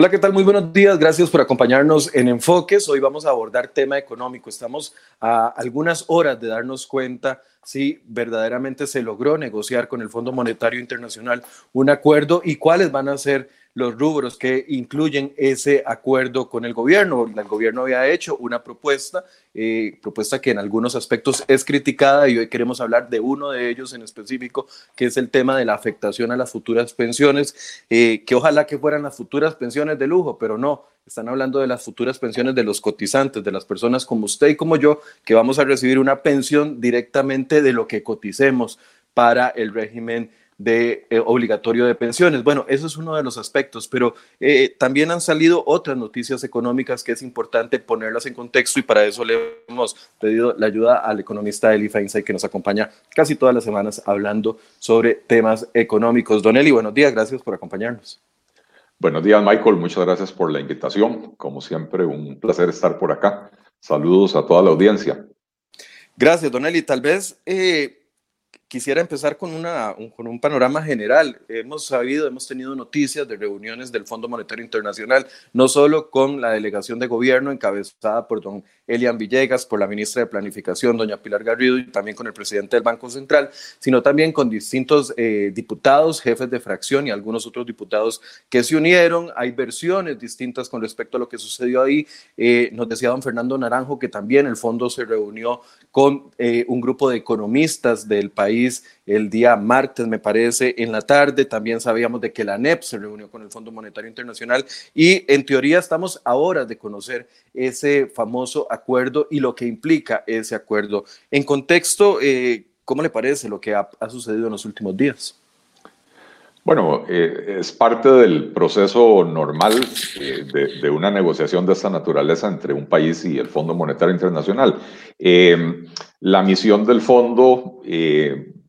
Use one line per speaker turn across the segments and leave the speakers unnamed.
Hola, ¿qué tal? Muy buenos días. Gracias por acompañarnos en Enfoques. Hoy vamos a abordar tema económico. Estamos a algunas horas de darnos cuenta si verdaderamente se logró negociar con el Fondo Monetario Internacional un acuerdo y cuáles van a ser los rubros que incluyen ese acuerdo con el gobierno. El gobierno había hecho una propuesta, eh, propuesta que en algunos aspectos es criticada y hoy queremos hablar de uno de ellos en específico, que es el tema de la afectación a las futuras pensiones, eh, que ojalá que fueran las futuras pensiones de lujo, pero no, están hablando de las futuras pensiones de los cotizantes, de las personas como usted y como yo, que vamos a recibir una pensión directamente de lo que coticemos para el régimen de eh, obligatorio de pensiones. Bueno, eso es uno de los aspectos, pero eh, también han salido otras noticias económicas que es importante ponerlas en contexto y para eso le hemos pedido la ayuda al economista Eli Feinstein que nos acompaña casi todas las semanas hablando sobre temas económicos. Don Eli, buenos días, gracias por acompañarnos.
Buenos días, Michael, muchas gracias por la invitación. Como siempre, un placer estar por acá. Saludos a toda la audiencia.
Gracias, Don Eli. Tal vez eh, quisiera empezar con, una, un, con un panorama general. Hemos sabido, hemos tenido noticias de reuniones del Fondo Monetario Internacional, no solo con la delegación de gobierno encabezada por don Elian Villegas, por la ministra de Planificación, doña Pilar Garrido, y también con el presidente del Banco Central, sino también con distintos eh, diputados, jefes de fracción y algunos otros diputados que se unieron. Hay versiones distintas con respecto a lo que sucedió ahí. Eh, nos decía don Fernando Naranjo que también el fondo se reunió con eh, un grupo de economistas del país el día martes, me parece, en la tarde. También sabíamos de que la NEP se reunió con el Fondo Monetario Internacional y en teoría estamos a horas de conocer ese famoso acuerdo y lo que implica ese acuerdo. En contexto, eh, ¿cómo le parece lo que ha, sucedido en los últimos días?
Bueno, eh, es parte del proceso normal eh, de, una negociación de esta naturaleza entre un país y el Fondo Monetario Internacional. la misión del fondo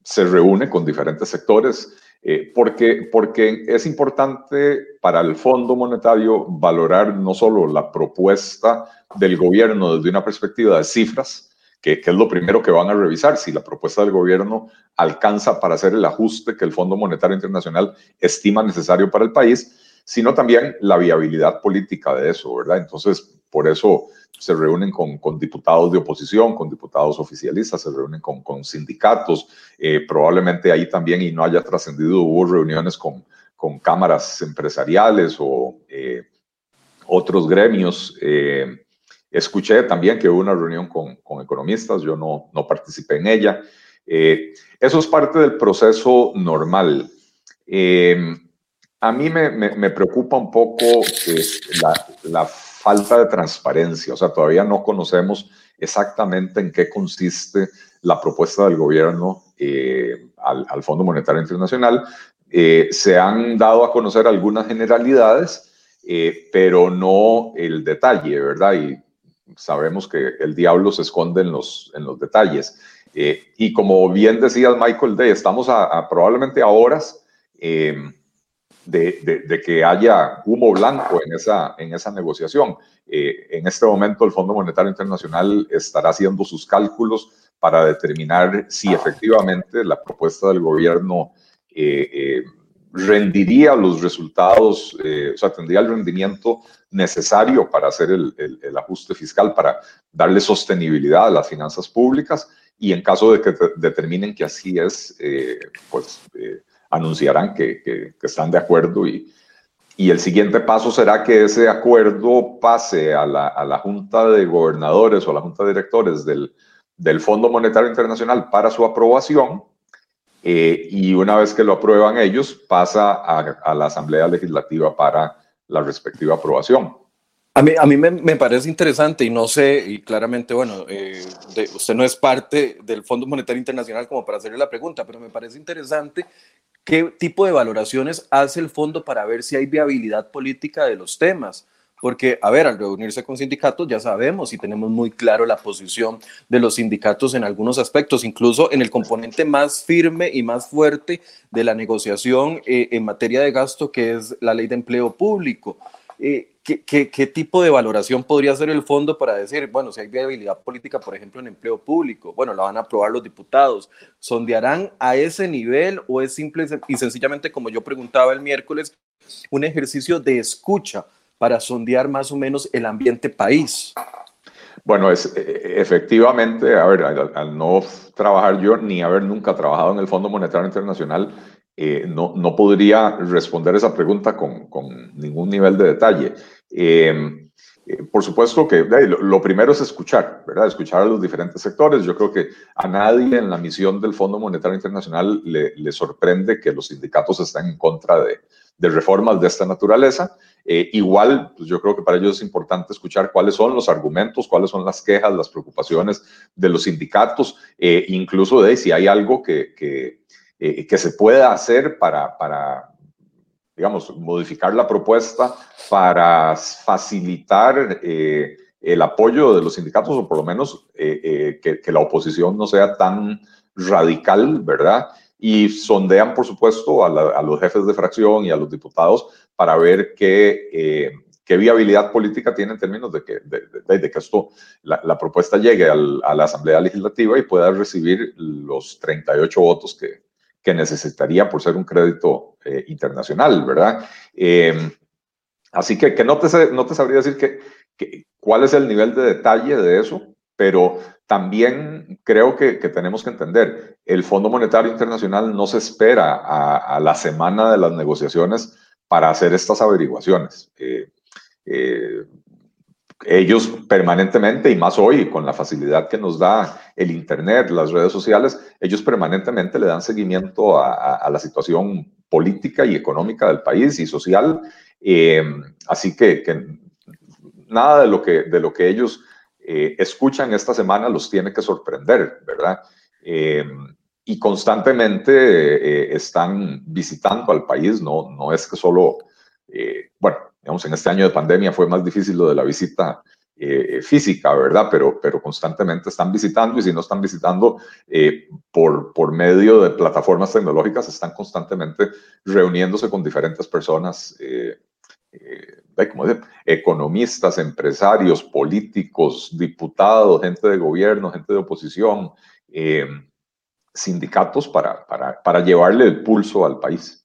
se reúne con diferentes sectores, eh, porque, porque es importante para el Fondo Monetario valorar no solo la propuesta del gobierno desde una perspectiva de cifras, que, que, es lo primero que van a revisar, si la propuesta del gobierno alcanza para hacer el ajuste que el Fondo Monetario Internacional estima necesario para el país, sino también la viabilidad política de eso, ¿verdad? Entonces, por eso se reúnen con, con, diputados de oposición, con diputados oficialistas, se reúnen con, con sindicatos, eh, probablemente ahí también, y no haya trascendido, hubo reuniones con, con cámaras empresariales o eh, otros gremios. Eh, escuché también que hubo una reunión con, con economistas, yo no, no, participé en ella. eso es parte del proceso normal. A mí me, me, preocupa un poco la, la falta de transparencia, o sea, todavía no conocemos exactamente en qué consiste la propuesta del gobierno eh, al, Fondo Monetario Internacional. Eh, se han dado a conocer algunas generalidades, eh, pero no el detalle, ¿verdad? Y sabemos que el diablo se esconde en los, en los detalles. y como bien decías, Michael Day, estamos probablemente a horas de, que haya humo blanco en esa, en esa negociación. Eh, en este momento el Fondo Monetario Internacional estará haciendo sus cálculos para determinar si efectivamente la propuesta del gobierno eh, eh, rendiría los resultados, o sea, tendría el rendimiento necesario para hacer el, el, ajuste fiscal, para darle sostenibilidad a las finanzas públicas y en caso de que determinen que así es, pues anunciarán que, que, están de acuerdo y, y, el siguiente paso será que ese acuerdo pase a la, a la Junta de Gobernadores o a la Junta de Directores del, del Fondo Monetario Internacional para su aprobación eh, y una vez que lo aprueban ellos pasa a, a la Asamblea Legislativa para la respectiva aprobación.
A mí, a mí me, me, parece interesante y no sé, y claramente, bueno, eh, usted no es parte del Fondo Monetario Internacional como para hacerle la pregunta, pero me parece interesante qué tipo de valoraciones hace el fondo para ver si hay viabilidad política de los temas. Porque, a ver, al reunirse con sindicatos ya sabemos y tenemos muy claro la posición de los sindicatos en algunos aspectos, incluso en el componente más firme y más fuerte de la negociación eh, en materia de gasto, que es la ley de empleo público. Eh, ¿qué, tipo de valoración podría hacer el fondo para decir, bueno, si hay viabilidad política, por ejemplo, en empleo público, bueno, la van a aprobar los diputados, ¿sondearán a ese nivel o es simple y sencillamente, como yo preguntaba el miércoles, un ejercicio de escucha para sondear más o menos el ambiente país?
Bueno, es, e, efectivamente, a ver, al, no trabajar yo ni haber nunca trabajado en el Fondo Monetario Internacional, eh, no, no, podría responder esa pregunta con, con ningún nivel de detalle. Eh, eh, por supuesto que lo, primero es escuchar, ¿verdad? Escuchar a los diferentes sectores. Yo creo que a nadie en la misión del Fondo Monetario Internacional le, le sorprende que los sindicatos estén en contra de, de reformas de esta naturaleza. Eh, igual, pues yo creo que para ellos es importante escuchar cuáles son los argumentos, cuáles son las quejas, las preocupaciones de los sindicatos, eh, incluso de si hay algo que, que, eh, que se pueda hacer para, para, digamos, modificar la propuesta para facilitar el apoyo de los sindicatos o por lo menos que, que la oposición no sea tan radical, ¿verdad? y sondean, por supuesto, a, los jefes de fracción y a los diputados para ver qué, eh, qué viabilidad política tiene en términos de que, de, que esto, la, propuesta llegue a la Asamblea Legislativa y pueda recibir los 38 votos que, necesitaría por ser un crédito eh, internacional, ¿verdad? Eh, así que, que no, te, no te sabría decir que, cuál es el nivel de detalle de eso, pero también creo que, tenemos que entender, el Fondo Monetario Internacional no se espera a, la semana de las negociaciones para hacer estas averiguaciones. Eh, eh, ellos permanentemente, y más hoy con la facilidad que nos da el Internet, las redes sociales, ellos permanentemente le dan seguimiento a, la situación política y económica del país y social. Eh, así que, nada de lo que, de lo que ellos eh, escuchan esta semana los tiene que sorprender, ¿verdad? Eh, y constantemente están visitando al país, no, no es que solo, digamos, en este año de pandemia fue más difícil lo de la visita física, ¿verdad? Pero, pero constantemente están visitando y si no están visitando por, por medio de plataformas tecnológicas, están constantemente reuniéndose con diferentes personas como economistas, empresarios, políticos, diputados, gente de gobierno, gente de oposición, eh, sindicatos para, para, para llevarle el pulso al país.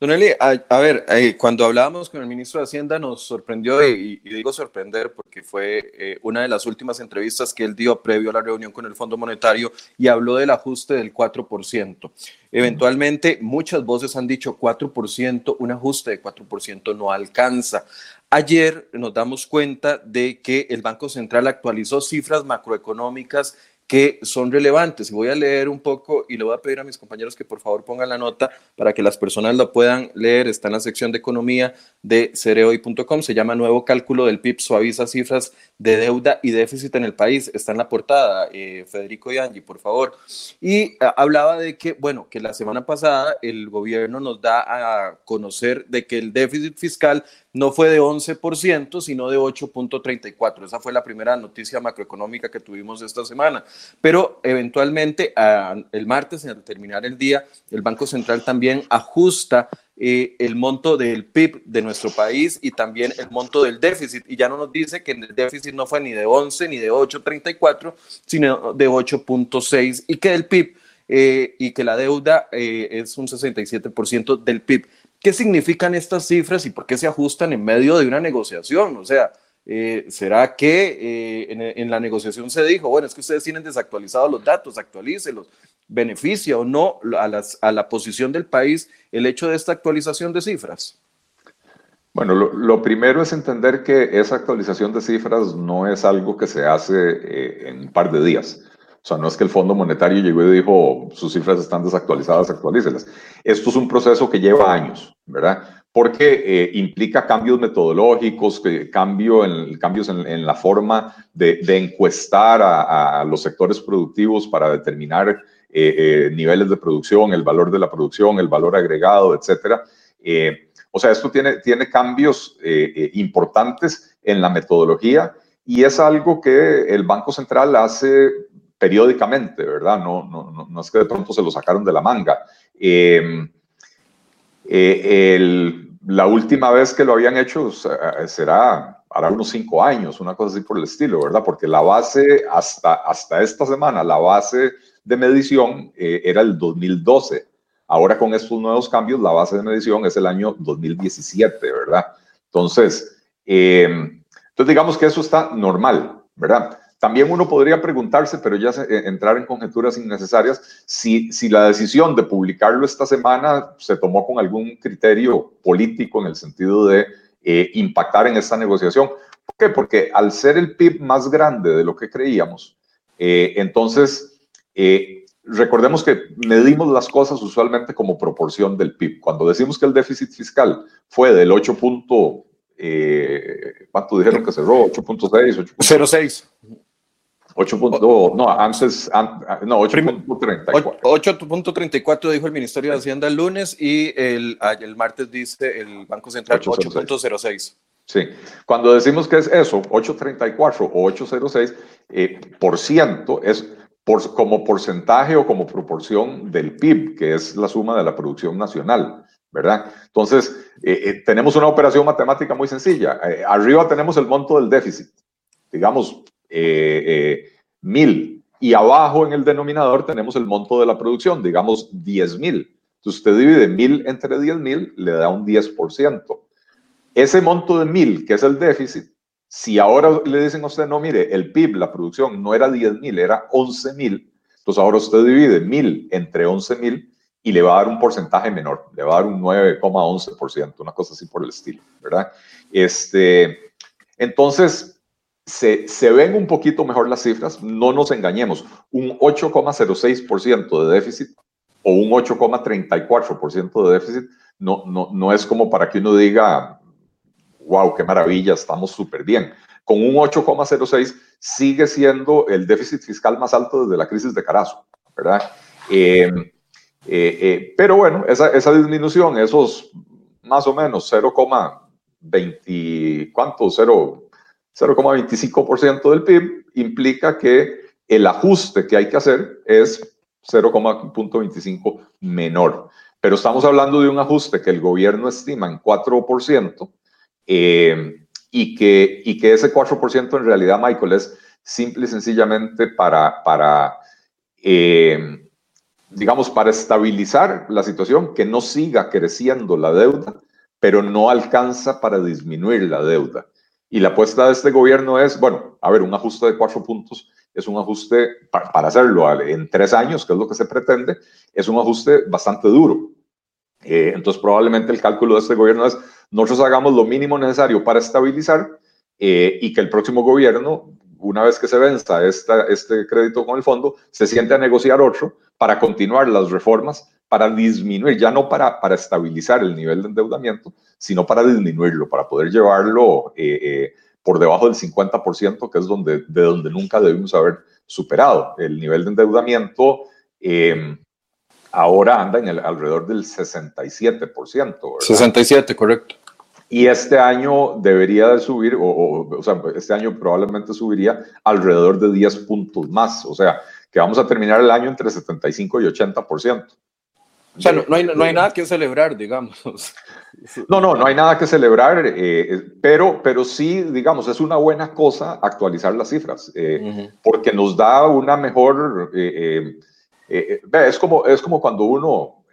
Don Eli, a, ver, eh, cuando hablábamos con el ministro de Hacienda nos sorprendió, y, digo sorprender porque fue eh, una de las últimas entrevistas que él dio previo a la reunión con el Fondo Monetario y habló del ajuste del 4%. Eventualmente, muchas voces han dicho 4%, un ajuste de 4% no alcanza. Ayer nos damos cuenta de que el Banco Central actualizó cifras macroeconómicas que son relevantes. Voy a leer un poco y le voy a pedir a mis compañeros que por favor pongan la nota para que las personas la puedan leer. Está en la sección de economía de cereoy.com. Se llama Nuevo Cálculo del PIB, suaviza cifras de deuda y déficit en el país. Está en la portada, eh, Federico y Angie, por favor. Y eh, hablaba de que, bueno, que la semana pasada el gobierno nos da a conocer de que el déficit fiscal no fue de 11%, sino de 8.34. Esa fue la primera noticia macroeconómica que tuvimos esta semana. Pero eventualmente, el martes, al terminar el día, el Banco Central también ajusta eh, el monto del PIB de nuestro país y también el monto del déficit. Y ya no nos dice que el déficit no fue ni de 11 ni de 8.34, sino de 8.6 y que el PIB eh, y que la deuda eh, es un 67% del PIB. ¿Qué significan estas cifras y por qué se ajustan en medio de una negociación? O sea, eh, ¿será que eh, en, la negociación se dijo, bueno, es que ustedes tienen desactualizados los datos, actualícelos? ¿Beneficia o no a, a la posición del país el hecho de esta actualización de cifras?
Bueno, lo, primero es entender que esa actualización de cifras no es algo que se hace eh, en un par de días. O sea, no es que el Fondo Monetario llegó y dijo, sus cifras están desactualizadas, actualícelas. Esto es un proceso que lleva años, ¿verdad? Porque eh, implica cambios metodológicos, cambio en, cambios en, la forma de, encuestar a, los sectores productivos para determinar eh, eh, niveles de producción, el valor de la producción, el valor agregado, etcétera. o sea, esto tiene, tiene cambios importantes en la metodología y es algo que el Banco Central hace periódicamente, ¿verdad? No, no, no, es que de pronto se lo sacaron de la manga. Em, eh, la última vez que lo habían hecho será hará unos cinco años, una cosa así por el estilo, ¿verdad? Porque la base, hasta, hasta esta semana, la base de medición eh, era el 2012. Ahora con estos nuevos cambios, la base de medición es el año 2017, ¿verdad? Entonces, entonces, digamos que eso está normal, ¿verdad? También uno podría preguntarse, pero ya eh, entrar en conjeturas innecesarias, si, si la decisión de publicarlo esta semana se tomó con algún criterio político en el sentido de eh, impactar en esta negociación. ¿Por qué? Porque al ser el PIB más grande de lo que creíamos, eh, entonces recordemos que medimos las cosas usualmente como proporción del PIB. Cuando decimos que el déficit fiscal fue del 8. ¿Cuánto dijeron que cerró? 8.6,
8.06.
8.2, no, antes, no, 8.34.
8.34 dijo el Ministerio de Hacienda el lunes y el, el martes dice el Banco Central 8.06.
Sí, cuando decimos que es eso, 8.34 o 8.06, eh, por ciento es por, como porcentaje o como proporción del PIB, que es la suma de la producción nacional, ¿verdad? Entonces, eh, eh, tenemos una operación matemática muy sencilla. arriba tenemos el monto del déficit. Digamos, eh, eh, mil. Y abajo en el denominador tenemos el monto de la producción, digamos 10 mil. Entonces usted divide mil entre 10 mil, le da un 10%. Ese monto de mil, que es el déficit, si ahora le dicen a usted, no, mire, el PIB, la producción, no era 10 mil, era 11 mil, entonces ahora usted divide mil entre 11 mil y le va a dar un porcentaje menor, le va a dar un 9,11%, una cosa así por el estilo, ¿verdad? Este, entonces, se, ven un poquito mejor las cifras, no nos engañemos, un 8,06% de déficit o un 8,34% de déficit no, no, no es como para que uno diga, wow, qué maravilla, estamos súper bien. Con un 8,06 sigue siendo el déficit fiscal más alto desde la crisis de Carazo, ¿verdad? Em, eh, eh, pero bueno, esa, esa disminución, esos más o menos 0,20, ¿cuánto? 0, 0,25% del PIB implica que el ajuste que hay que hacer es 0,25 menor. Pero estamos hablando de un ajuste que el gobierno estima en 4% eh, y, que, y que ese 4% en realidad, Michael, es simple y sencillamente para, para eh, digamos, para estabilizar la situación, que no siga creciendo la deuda, pero no alcanza para disminuir la deuda. Y la apuesta de este gobierno es, bueno, a ver, un ajuste de cuatro puntos es un ajuste, para, hacerlo en tres años, que es lo que se pretende, es un ajuste bastante duro. Eh, entonces, probablemente el cálculo de este gobierno es, nosotros hagamos lo mínimo necesario para estabilizar eh, y que el próximo gobierno, una vez que se venza este crédito con el fondo, se siente a negociar otro para continuar las reformas, para disminuir, ya no para, para estabilizar el nivel de endeudamiento, sino para disminuirlo, para poder llevarlo eh, eh, por debajo del 50%, que es donde, de donde nunca debimos haber superado. El nivel de endeudamiento em, ahora anda en el, alrededor del 67%.
67, correcto.
Y este año debería de subir, o, o, sea, este año probablemente subiría alrededor de 10 puntos más. O sea, que vamos a terminar el año entre 75 y 80%.
O sea, no, hay, no, hay, nada que celebrar, digamos.
No, no, no hay nada que celebrar, eh, pero, pero sí, digamos, es una buena cosa actualizar las cifras, eh, porque nos da una mejor... Eh, es, como, es como cuando uno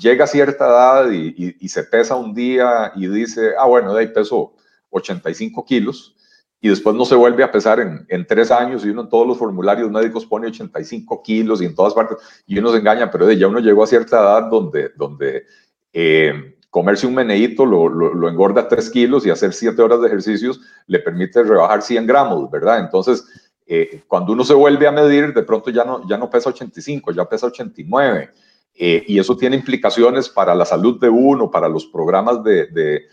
llega a cierta edad y, y, se pesa un día y dice, ah, bueno, de ahí peso 85 kilos, y después no se vuelve a pesar en, en, tres años y uno en todos los formularios médicos pone 85 kilos y en todas partes y uno se engaña, pero ya uno llegó a cierta edad donde, donde eh, comerse un meneíto lo, lo, engorda 3 kilos y hacer 7 horas de ejercicios le permite rebajar 100 gramos, ¿verdad? Entonces, eh, cuando uno se vuelve a medir, de pronto ya no, ya no pesa 85, ya pesa 89. Eh, y eso tiene implicaciones para la salud de uno, para los programas de, de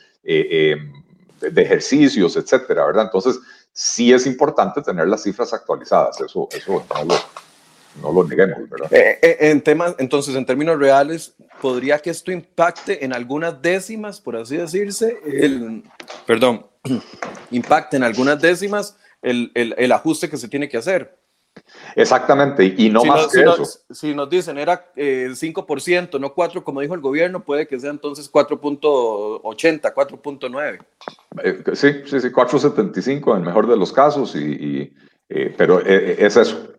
de ejercicios, etcétera, ¿verdad? Entonces, sí es importante tener las cifras actualizadas, eso, no, lo, neguemos, ¿verdad?
Eh, eh, en temas, entonces, en términos reales, ¿podría que esto impacte en algunas décimas, por así decirse, el, perdón, impacte en algunas décimas el, el, el ajuste que se tiene que hacer?
Exactamente, y no más que eso.
si nos dicen era eh, 5%, no 4%, como dijo el gobierno, puede que sea entonces 4.80, 4.9.
Eh, sí, sí, sí, 4.75 en el mejor de los casos, y, eh, pero eh, es eso.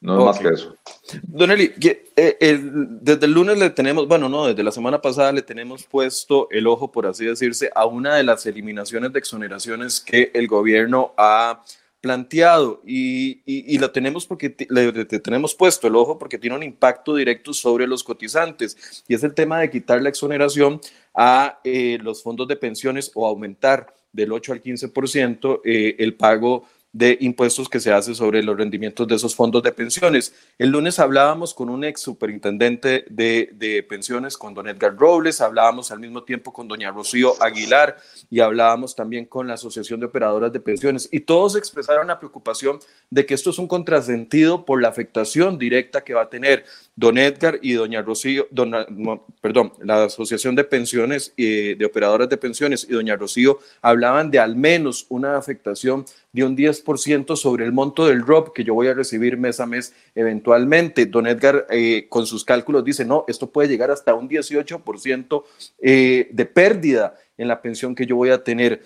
No es más que eso.
Don Eli, eh, desde el lunes le tenemos, bueno, no, desde la semana pasada le tenemos puesto el ojo, por así decirse, a una de las eliminaciones de exoneraciones que el gobierno ha planteado y, y, lo tenemos porque le, tenemos puesto el ojo porque tiene un impacto directo sobre los cotizantes y es el tema de quitar la exoneración a eh, los fondos de pensiones o aumentar del 8 al 15% eh, el pago de impuestos que se hace sobre los rendimientos de esos fondos de pensiones. El lunes hablábamos con un ex superintendente de, de, pensiones, con don Edgar Robles, hablábamos al mismo tiempo con doña Rocío Aguilar y hablábamos también con la Asociación de Operadoras de Pensiones y todos expresaron la preocupación de que esto es un contrasentido por la afectación directa que va a tener don Edgar y doña Rocío, perdón, la Asociación de Pensiones y de Operadoras de Pensiones y doña Rocío hablaban de al menos una afectación de un 10% sobre el monto del ROP que yo voy a recibir mes a mes eventualmente. Don Edgar eh, con sus cálculos dice, no, esto puede llegar hasta un 18% eh, de pérdida en la pensión que yo voy a tener.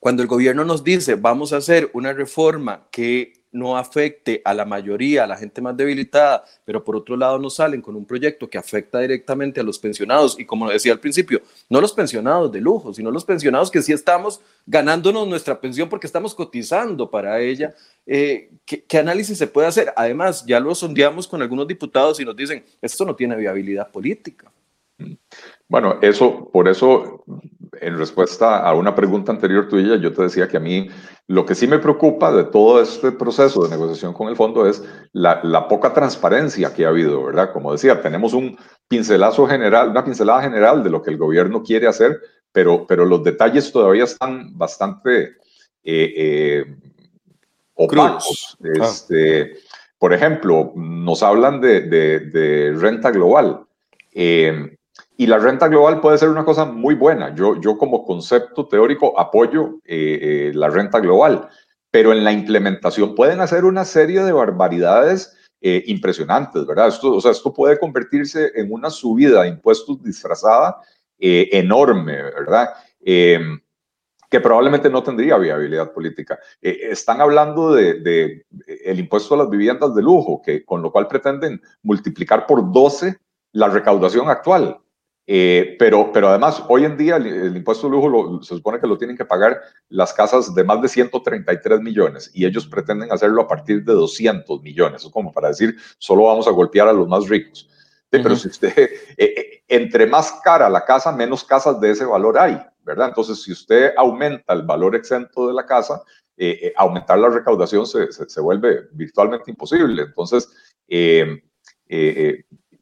Cuando el gobierno nos dice, vamos a hacer una reforma que no afecte a la mayoría, a la gente más debilitada, pero por otro lado no salen con un proyecto que afecta directamente a los pensionados y como decía al principio, no los pensionados de lujo, sino los pensionados que sí estamos ganándonos nuestra pensión porque estamos cotizando para ella. Eh, ¿qué, ¿Qué análisis se puede hacer? Además, ya lo sondeamos con algunos diputados y nos dicen, esto no tiene viabilidad política.
Bueno, eso, por eso, en respuesta a una pregunta anterior tuya, yo te decía que a mí lo que sí me preocupa de todo este proceso de negociación con el fondo es la, poca transparencia que ha habido, ¿verdad? Como decía, tenemos un pincelazo general, una pincelada general de lo que el gobierno quiere hacer, pero, pero los detalles todavía están bastante eh, eh, opacos. Ah. Este, Por ejemplo, nos hablan de, de renta global. Eh, y la renta global puede ser una cosa muy buena. Yo, yo como concepto teórico apoyo eh, eh, la renta global, pero en la implementación pueden hacer una serie de barbaridades eh, impresionantes, ¿verdad? Esto, o sea, esto puede convertirse en una subida de impuestos disfrazada enorme, ¿verdad? Em, que probablemente no tendría viabilidad política. están hablando de, de, el impuesto a las viviendas de lujo, que con lo cual pretenden multiplicar por 12 la recaudación actual. Eh, pero, pero además, hoy en día el, impuesto de lujo se supone que lo tienen que pagar las casas de más de 133 millones y ellos pretenden hacerlo a partir de 200 millones. Es como para decir, solo vamos a golpear a los más ricos. Pero si usted, eh, eh, entre más cara la casa, menos casas de ese valor hay, ¿verdad? Entonces, si usted aumenta el valor exento de la casa, aumentar la recaudación se, se, vuelve virtualmente imposible. Entonces,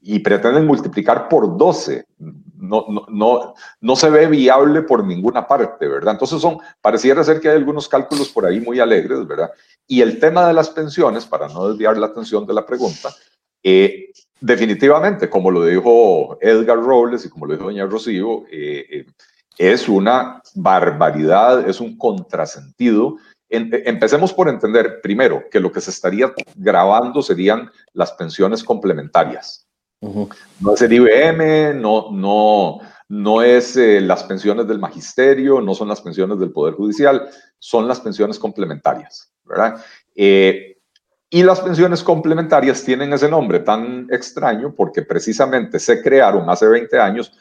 y pretenden multiplicar por 12. No, no, no, no se ve viable por ninguna parte, ¿verdad? Entonces son, pareciera ser que hay algunos cálculos por ahí muy alegres, ¿verdad? Y el tema de las pensiones, para no desviar la atención de la pregunta, eh, definitivamente, como lo dijo Edgar Robles y como lo dijo doña Rocío, eh, eh, es una barbaridad, es un contrasentido. empecemos por entender, primero, que lo que se estaría grabando serían las pensiones complementarias. No es el IBM, no, no, no es eh, las pensiones del magisterio, no son las pensiones del Poder Judicial, son las pensiones complementarias, ¿verdad? Eh, y las pensiones complementarias tienen ese nombre tan extraño porque precisamente se crearon hace 20 años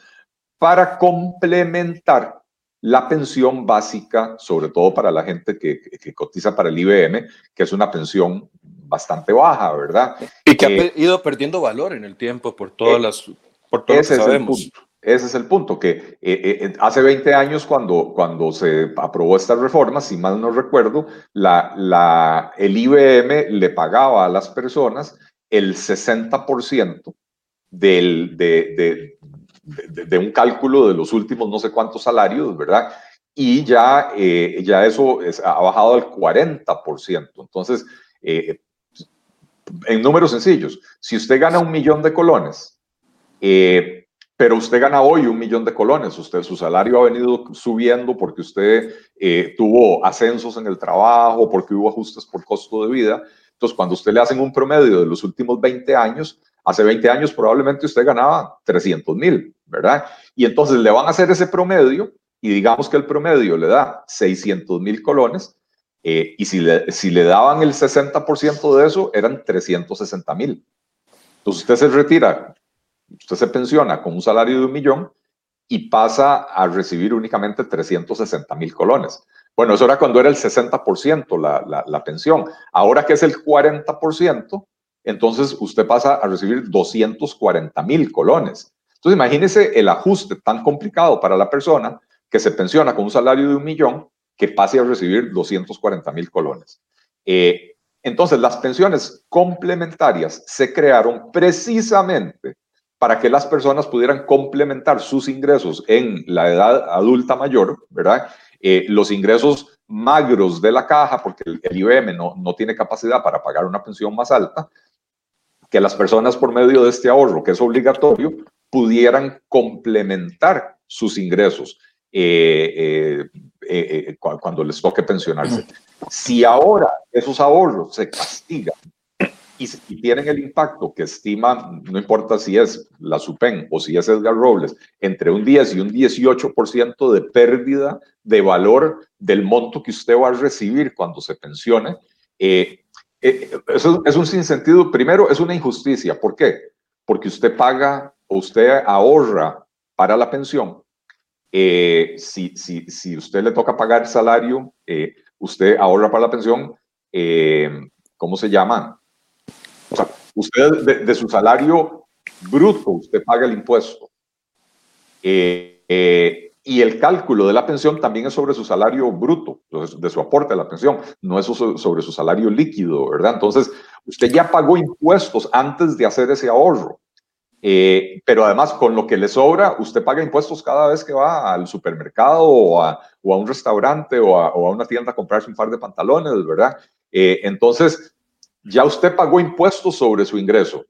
para complementar la pensión básica, sobre todo para la gente que, que, cotiza para el IBM, que es una pensión bastante baja, ¿verdad?
Y que ha eh, ido perdiendo valor en el tiempo por todas eh, las, por todo ese sabemos.
Es el punto, ese es el punto, que eh, hace 20 años cuando, cuando se aprobó esta reforma, si mal no recuerdo, la, la, el IBM le pagaba a las personas el 60% del, de, de, de, un cálculo de los últimos no sé cuántos salarios, ¿verdad? Y ya, ya eso es, ha bajado al 40%. Entonces, eh, en números sencillos, si usted gana un millón de colones, eh, pero usted gana hoy un millón de colones, usted su salario ha venido subiendo porque usted eh, tuvo ascensos en el trabajo, porque hubo ajustes por costo de vida. Entonces, cuando usted le hacen un promedio de los últimos 20 años, hace 20 años probablemente usted ganaba 300 mil, ¿verdad? Y entonces le van a hacer ese promedio y digamos que el promedio le da 600 mil colones, Eh, y si le, si le daban el 60% de eso, eran 360 mil. Entonces usted se retira, usted se pensiona con un salario de un millón y pasa a recibir únicamente 360 mil colones. Bueno, eso era cuando era el 60% la, la, la, pensión. Ahora que es el 40%, entonces usted pasa a recibir 240 mil colones. Entonces imagínese el ajuste tan complicado para la persona que se pensiona con un salario de un millón que pase a recibir 240 mil colones. Eh, entonces, las pensiones complementarias se crearon precisamente para que las personas pudieran complementar sus ingresos en la edad adulta mayor, ¿verdad? Eh, los ingresos magros de la caja, porque el, IBM no, no tiene capacidad para pagar una pensión más alta, que las personas por medio de este ahorro, que es obligatorio, pudieran complementar sus ingresos eh, eh, cuando les toque pensionarse. Si ahora esos ahorros se castigan y, tienen el impacto que estima, no importa si es la SUPEN o si es Edgar Robles, entre un 10 y un 18% de pérdida de valor del monto que usted va a recibir cuando se pensione, eh, eh, eso es un sinsentido. Primero, es una injusticia. ¿Por qué? Porque usted paga o usted ahorra para la pensión. Eh, si, si, si usted le toca pagar salario, usted ahorra para la pensión, ¿cómo se llama? O sea, usted de, su salario bruto, usted paga el impuesto. Eh, eh, y el cálculo de la pensión también es sobre su salario bruto, de su aporte a la pensión, no es sobre su salario líquido, ¿verdad? Entonces, usted ya pagó impuestos antes de hacer ese ahorro. Eh, pero además, con lo que le sobra, usted paga impuestos cada vez que va al supermercado o a, un restaurante o a, una tienda a comprarse un par de pantalones, ¿verdad? entonces, ya usted pagó impuestos sobre su ingreso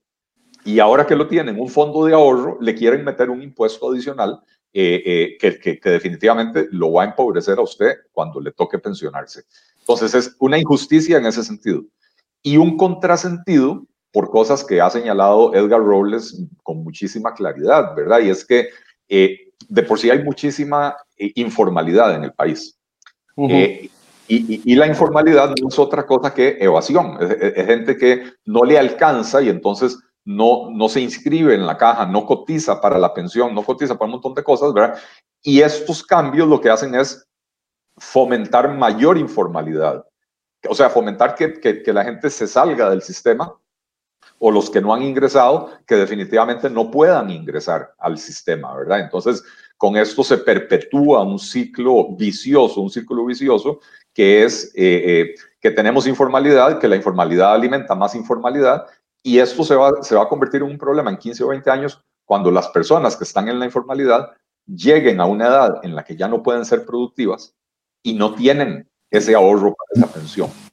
y ahora que lo tienen, un fondo de ahorro, le quieren meter un impuesto adicional eh, eh, que, que, definitivamente lo va a empobrecer a usted cuando le toque pensionarse. Entonces es una injusticia en ese sentido. Y un contrasentido por cosas que ha señalado Edgar Robles con muchísima claridad, ¿verdad? Y es que eh, de por sí hay muchísima informalidad en el país. Y, la informalidad no es otra cosa que evasión. Es, gente que no le alcanza y entonces no, no se inscribe en la caja, no cotiza para la pensión, no cotiza para un montón de cosas, ¿verdad? Y estos cambios lo que hacen es fomentar mayor informalidad. O sea, fomentar que, que, que la gente se salga del sistema o los que no han ingresado, que definitivamente no puedan ingresar al sistema, ¿verdad? Entonces, con esto se perpetúa un ciclo vicioso, un círculo vicioso que es eh, eh, que tenemos informalidad, que la informalidad alimenta más informalidad y esto se va, se va a convertir en un problema en 15 o 20 años cuando las personas que están en la informalidad lleguen a una edad en la que ya no pueden ser productivas y no tienen ese ahorro para esa pensión.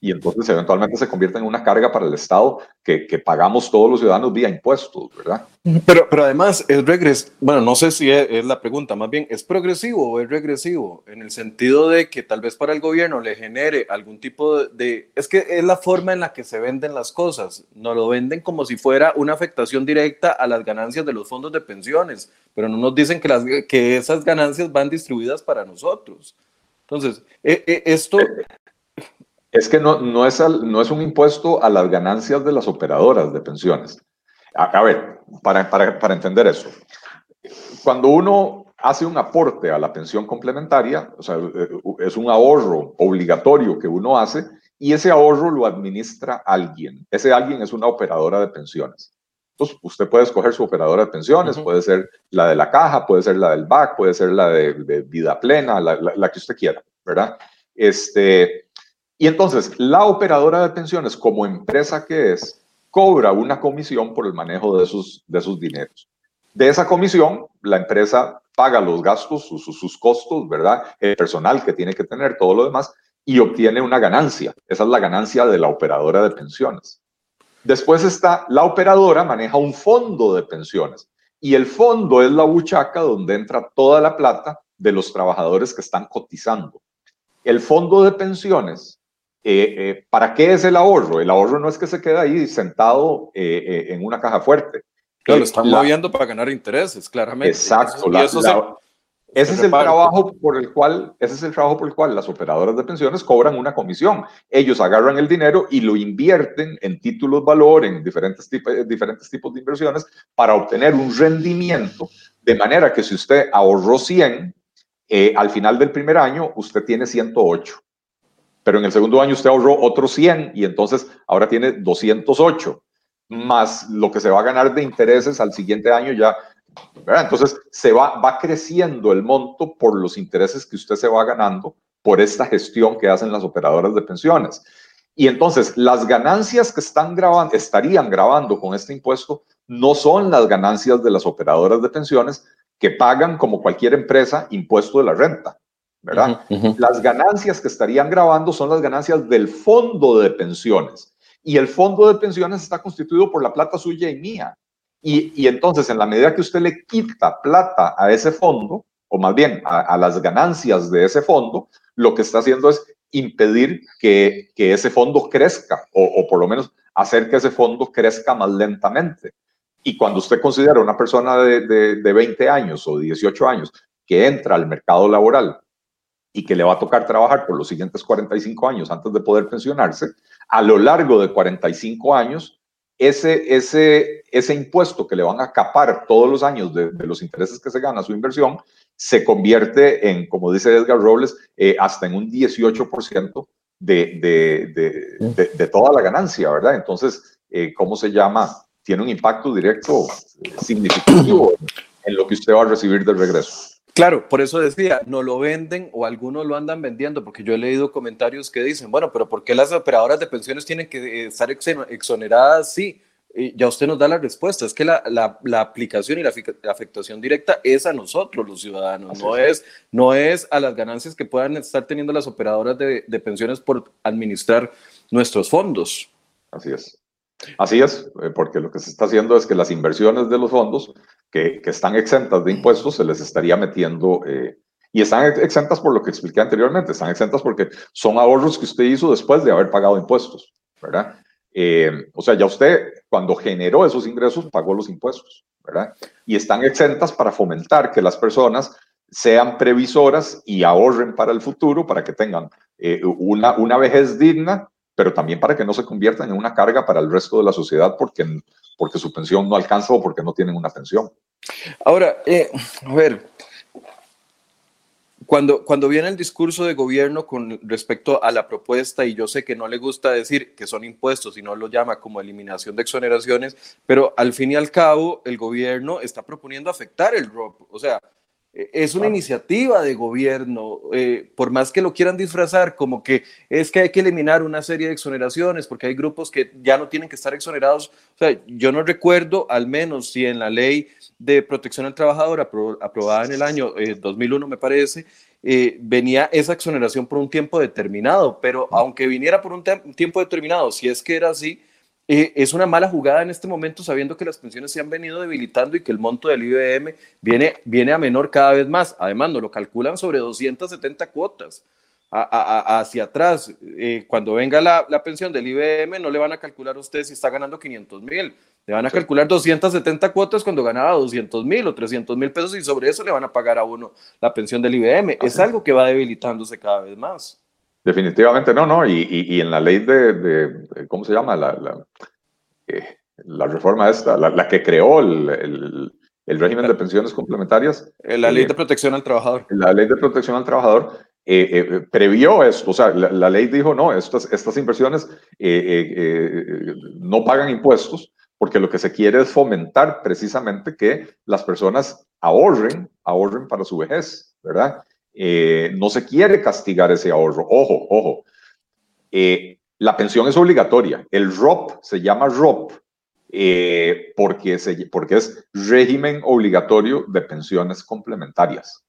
Y entonces eventualmente se convierte en una carga para el Estado que, que pagamos todos los ciudadanos vía impuestos, ¿verdad?
Pero, pero además es regresivo, bueno, no sé si es, la pregunta, más bien, ¿es progresivo o es regresivo? En el sentido de que tal vez para el gobierno le genere algún tipo de, es que es la forma en la que se venden las cosas, no lo venden como si fuera una afectación directa a las ganancias de los fondos de pensiones, pero no nos dicen que, las, que esas ganancias van distribuidas para nosotros. Entonces, e, e, esto
es que no, no, es no es un impuesto a las ganancias de las operadoras de pensiones. A, ver, para, para, para, entender eso, cuando uno hace un aporte a la pensión complementaria, o sea, es un ahorro obligatorio que uno hace y ese ahorro lo administra alguien. Ese alguien es una operadora de pensiones. Entonces, usted puede escoger su operadora de pensiones, puede ser la de la caja, puede ser la del BAC, puede ser la de, vida plena, la, la, la, que usted quiera, ¿verdad? Este, y entonces, la operadora de pensiones, como empresa que es, cobra una comisión por el manejo de sus, de sus dineros. De esa comisión, la empresa paga los gastos, sus, sus costos, ¿verdad? El personal que tiene que tener, todo lo demás, y obtiene una ganancia. Esa es la ganancia de la operadora de pensiones. Después está la operadora, maneja un fondo de pensiones. Y el fondo es la buchaca donde entra toda la plata de los trabajadores que están cotizando. El fondo de pensiones eh, eh, ¿Para qué es el ahorro? El ahorro no es que se quede ahí sentado eh, en una caja fuerte.
Claro, lo están moviendo para ganar intereses, claramente.
Exacto.
Eso,
Ese es el trabajo por el cual, ese es el trabajo por el cual las operadoras de pensiones cobran una comisión. Ellos agarran el dinero y lo invierten en títulos valor, en diferentes, tipos, diferentes tipos de inversiones para obtener un rendimiento, de manera que si usted ahorró 100, eh, al final del primer año usted tiene 108. Pero en el segundo año usted ahorró otros 100 y entonces ahora tiene 208 más lo que se va a ganar de intereses al siguiente año ya entonces, se va, va creciendo el monto por los intereses que usted se va ganando por esta gestión que hacen las operadoras de pensiones. Y entonces, las ganancias que están grabando, estarían grabando con este impuesto no son las ganancias de las operadoras de pensiones que pagan como cualquier empresa impuesto de la renta, ¿verdad? Las ganancias que estarían grabando son las ganancias del fondo de pensiones. Y el fondo de pensiones está constituido por la plata suya y mía. Y, entonces, en la medida que usted le quita plata a ese fondo, o más bien a, las ganancias de ese fondo, lo que está haciendo es impedir que, ese fondo crezca, o, por lo menos hacer que ese fondo crezca más lentamente. Y cuando usted considera una persona de, de 20 años o 18 años que entra al mercado laboral y que le va a tocar trabajar por los siguientes 45 años antes de poder pensionarse, a lo largo de 45 años ese, ese, ese impuesto que le van a capar todos los años de, los intereses que se gana su inversión, se convierte en, como dice Edgar Robles, eh, hasta en un 18% de, de, de, toda la ganancia, ¿verdad? Entonces, eh, ¿cómo se llama? Tiene un impacto directo significativo en lo que usted va a recibir del regreso.
Claro, por eso decía, no lo venden o algunos lo andan vendiendo, porque yo he leído comentarios que dicen, bueno, pero ¿por qué las operadoras de pensiones tienen que eh, estar exoneradas? Sí, ya usted nos da la respuesta, es que la, la, aplicación y la, afectación directa es a nosotros los ciudadanos, no es. no es a las ganancias que puedan estar teniendo las operadoras de, de pensiones por administrar nuestros fondos.
Así es. Así es, eh, porque lo que se está haciendo es que las inversiones de los fondos que, están exentas de impuestos se les estaría metiendo, eh, y están exentas por lo que expliqué anteriormente, están exentas porque son ahorros que usted hizo después de haber pagado impuestos, ¿verdad? Eh, o sea, ya usted cuando generó esos ingresos pagó los impuestos, ¿verdad? Y están exentas para fomentar que las personas sean previsoras y ahorren para el futuro, para que tengan una, una vejez digna pero también para que no se conviertan en una carga para el resto de la sociedad porque, porque su pensión no alcanza o porque no tienen una pensión.
Ahora, eh, a ver, cuando, cuando viene el discurso de gobierno con respecto a la propuesta, y yo sé que no le gusta decir que son impuestos y no lo llama como eliminación de exoneraciones, pero al fin y al cabo el gobierno está proponiendo afectar el ROP. O sea, es una iniciativa de gobierno, eh, por más que lo quieran disfrazar como que es que hay que eliminar una serie de exoneraciones porque hay grupos que ya no tienen que estar exonerados. O sea, yo no recuerdo, al menos si en la ley de protección al trabajador aprobada en el año 2001, eh, me parece, eh, venía esa exoneración por un tiempo determinado, pero aunque viniera por un tiempo determinado, si es que era así, eh, es una mala jugada en este momento sabiendo que las pensiones se han venido debilitando y que el monto del IBM viene, viene a menor cada vez más. Además, nos lo calculan sobre 270 cuotas hacia atrás. Eh, cuando venga la, pensión del IBM, no le van a calcular a usted si está ganando 500 mil. Le van a calcular 270 cuotas cuando ganaba 200 mil o 300 mil pesos y sobre eso le van a pagar a uno la pensión del IBM. Es algo que va debilitándose cada vez más.
Definitivamente no, no. Y, y, en la ley de, ¿cómo se llama? La, la, eh, la reforma esta, la, que creó el, el, régimen de pensiones complementarias.
Eh, la ley de protección al trabajador.
La ley de protección al trabajador eh, previó esto. O sea, la, ley dijo, no, estas, estas inversiones no pagan impuestos porque lo que se quiere es fomentar precisamente que las personas ahorren, ahorren para su vejez, ¿verdad? Eh, no se quiere castigar ese ahorro. Ojo, ojo. Eh, la pensión es obligatoria. El ROP se llama ROP eh, porque, porque es régimen obligatorio de pensiones complementarias.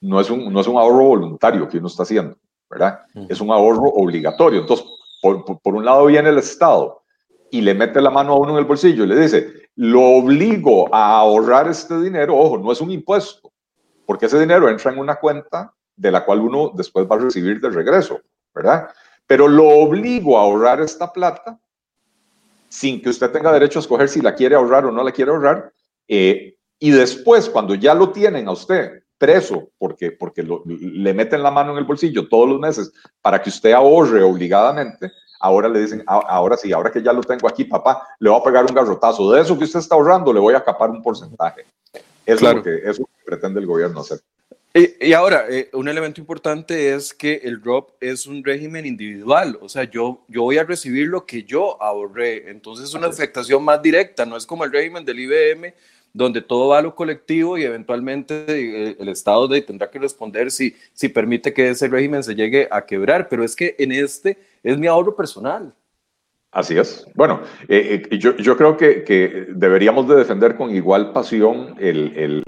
No es, un, no es un ahorro voluntario que uno está haciendo, ¿verdad? Es un ahorro obligatorio. Entonces, por, por un lado viene el Estado y le mete la mano a uno en el bolsillo y le dice, lo obligo a ahorrar este dinero, ojo, no es un impuesto, porque ese dinero entra en una cuenta de la cual uno después va a recibir de regreso, ¿verdad? Pero lo obligo a ahorrar esta plata sin que usted tenga derecho a escoger si la quiere ahorrar o no la quiere ahorrar. Eh, y después, cuando ya lo tienen a usted preso porque, porque le meten la mano en el bolsillo todos los meses para que usted ahorre obligadamente, ahora le dicen, ah, ahora sí, ahora que ya lo tengo aquí, papá, le voy a pegar un garrotazo. De eso que usted está ahorrando, le voy a capar un porcentaje. Es lo que, eso pretende el gobierno hacer.
Y, ahora, eh, un elemento importante es que el ROP es un régimen individual, o sea, yo, yo voy a recibir lo que yo ahorré, entonces es una afectación más directa, no es como el régimen del IBM, donde todo va a lo colectivo y eventualmente eh, el Estado tendrá que responder si, si permite que ese régimen se llegue a quebrar, pero es que en este es mi ahorro personal.
Así es. Bueno, eh, yo, yo, creo que, que, deberíamos de defender con igual pasión el, el,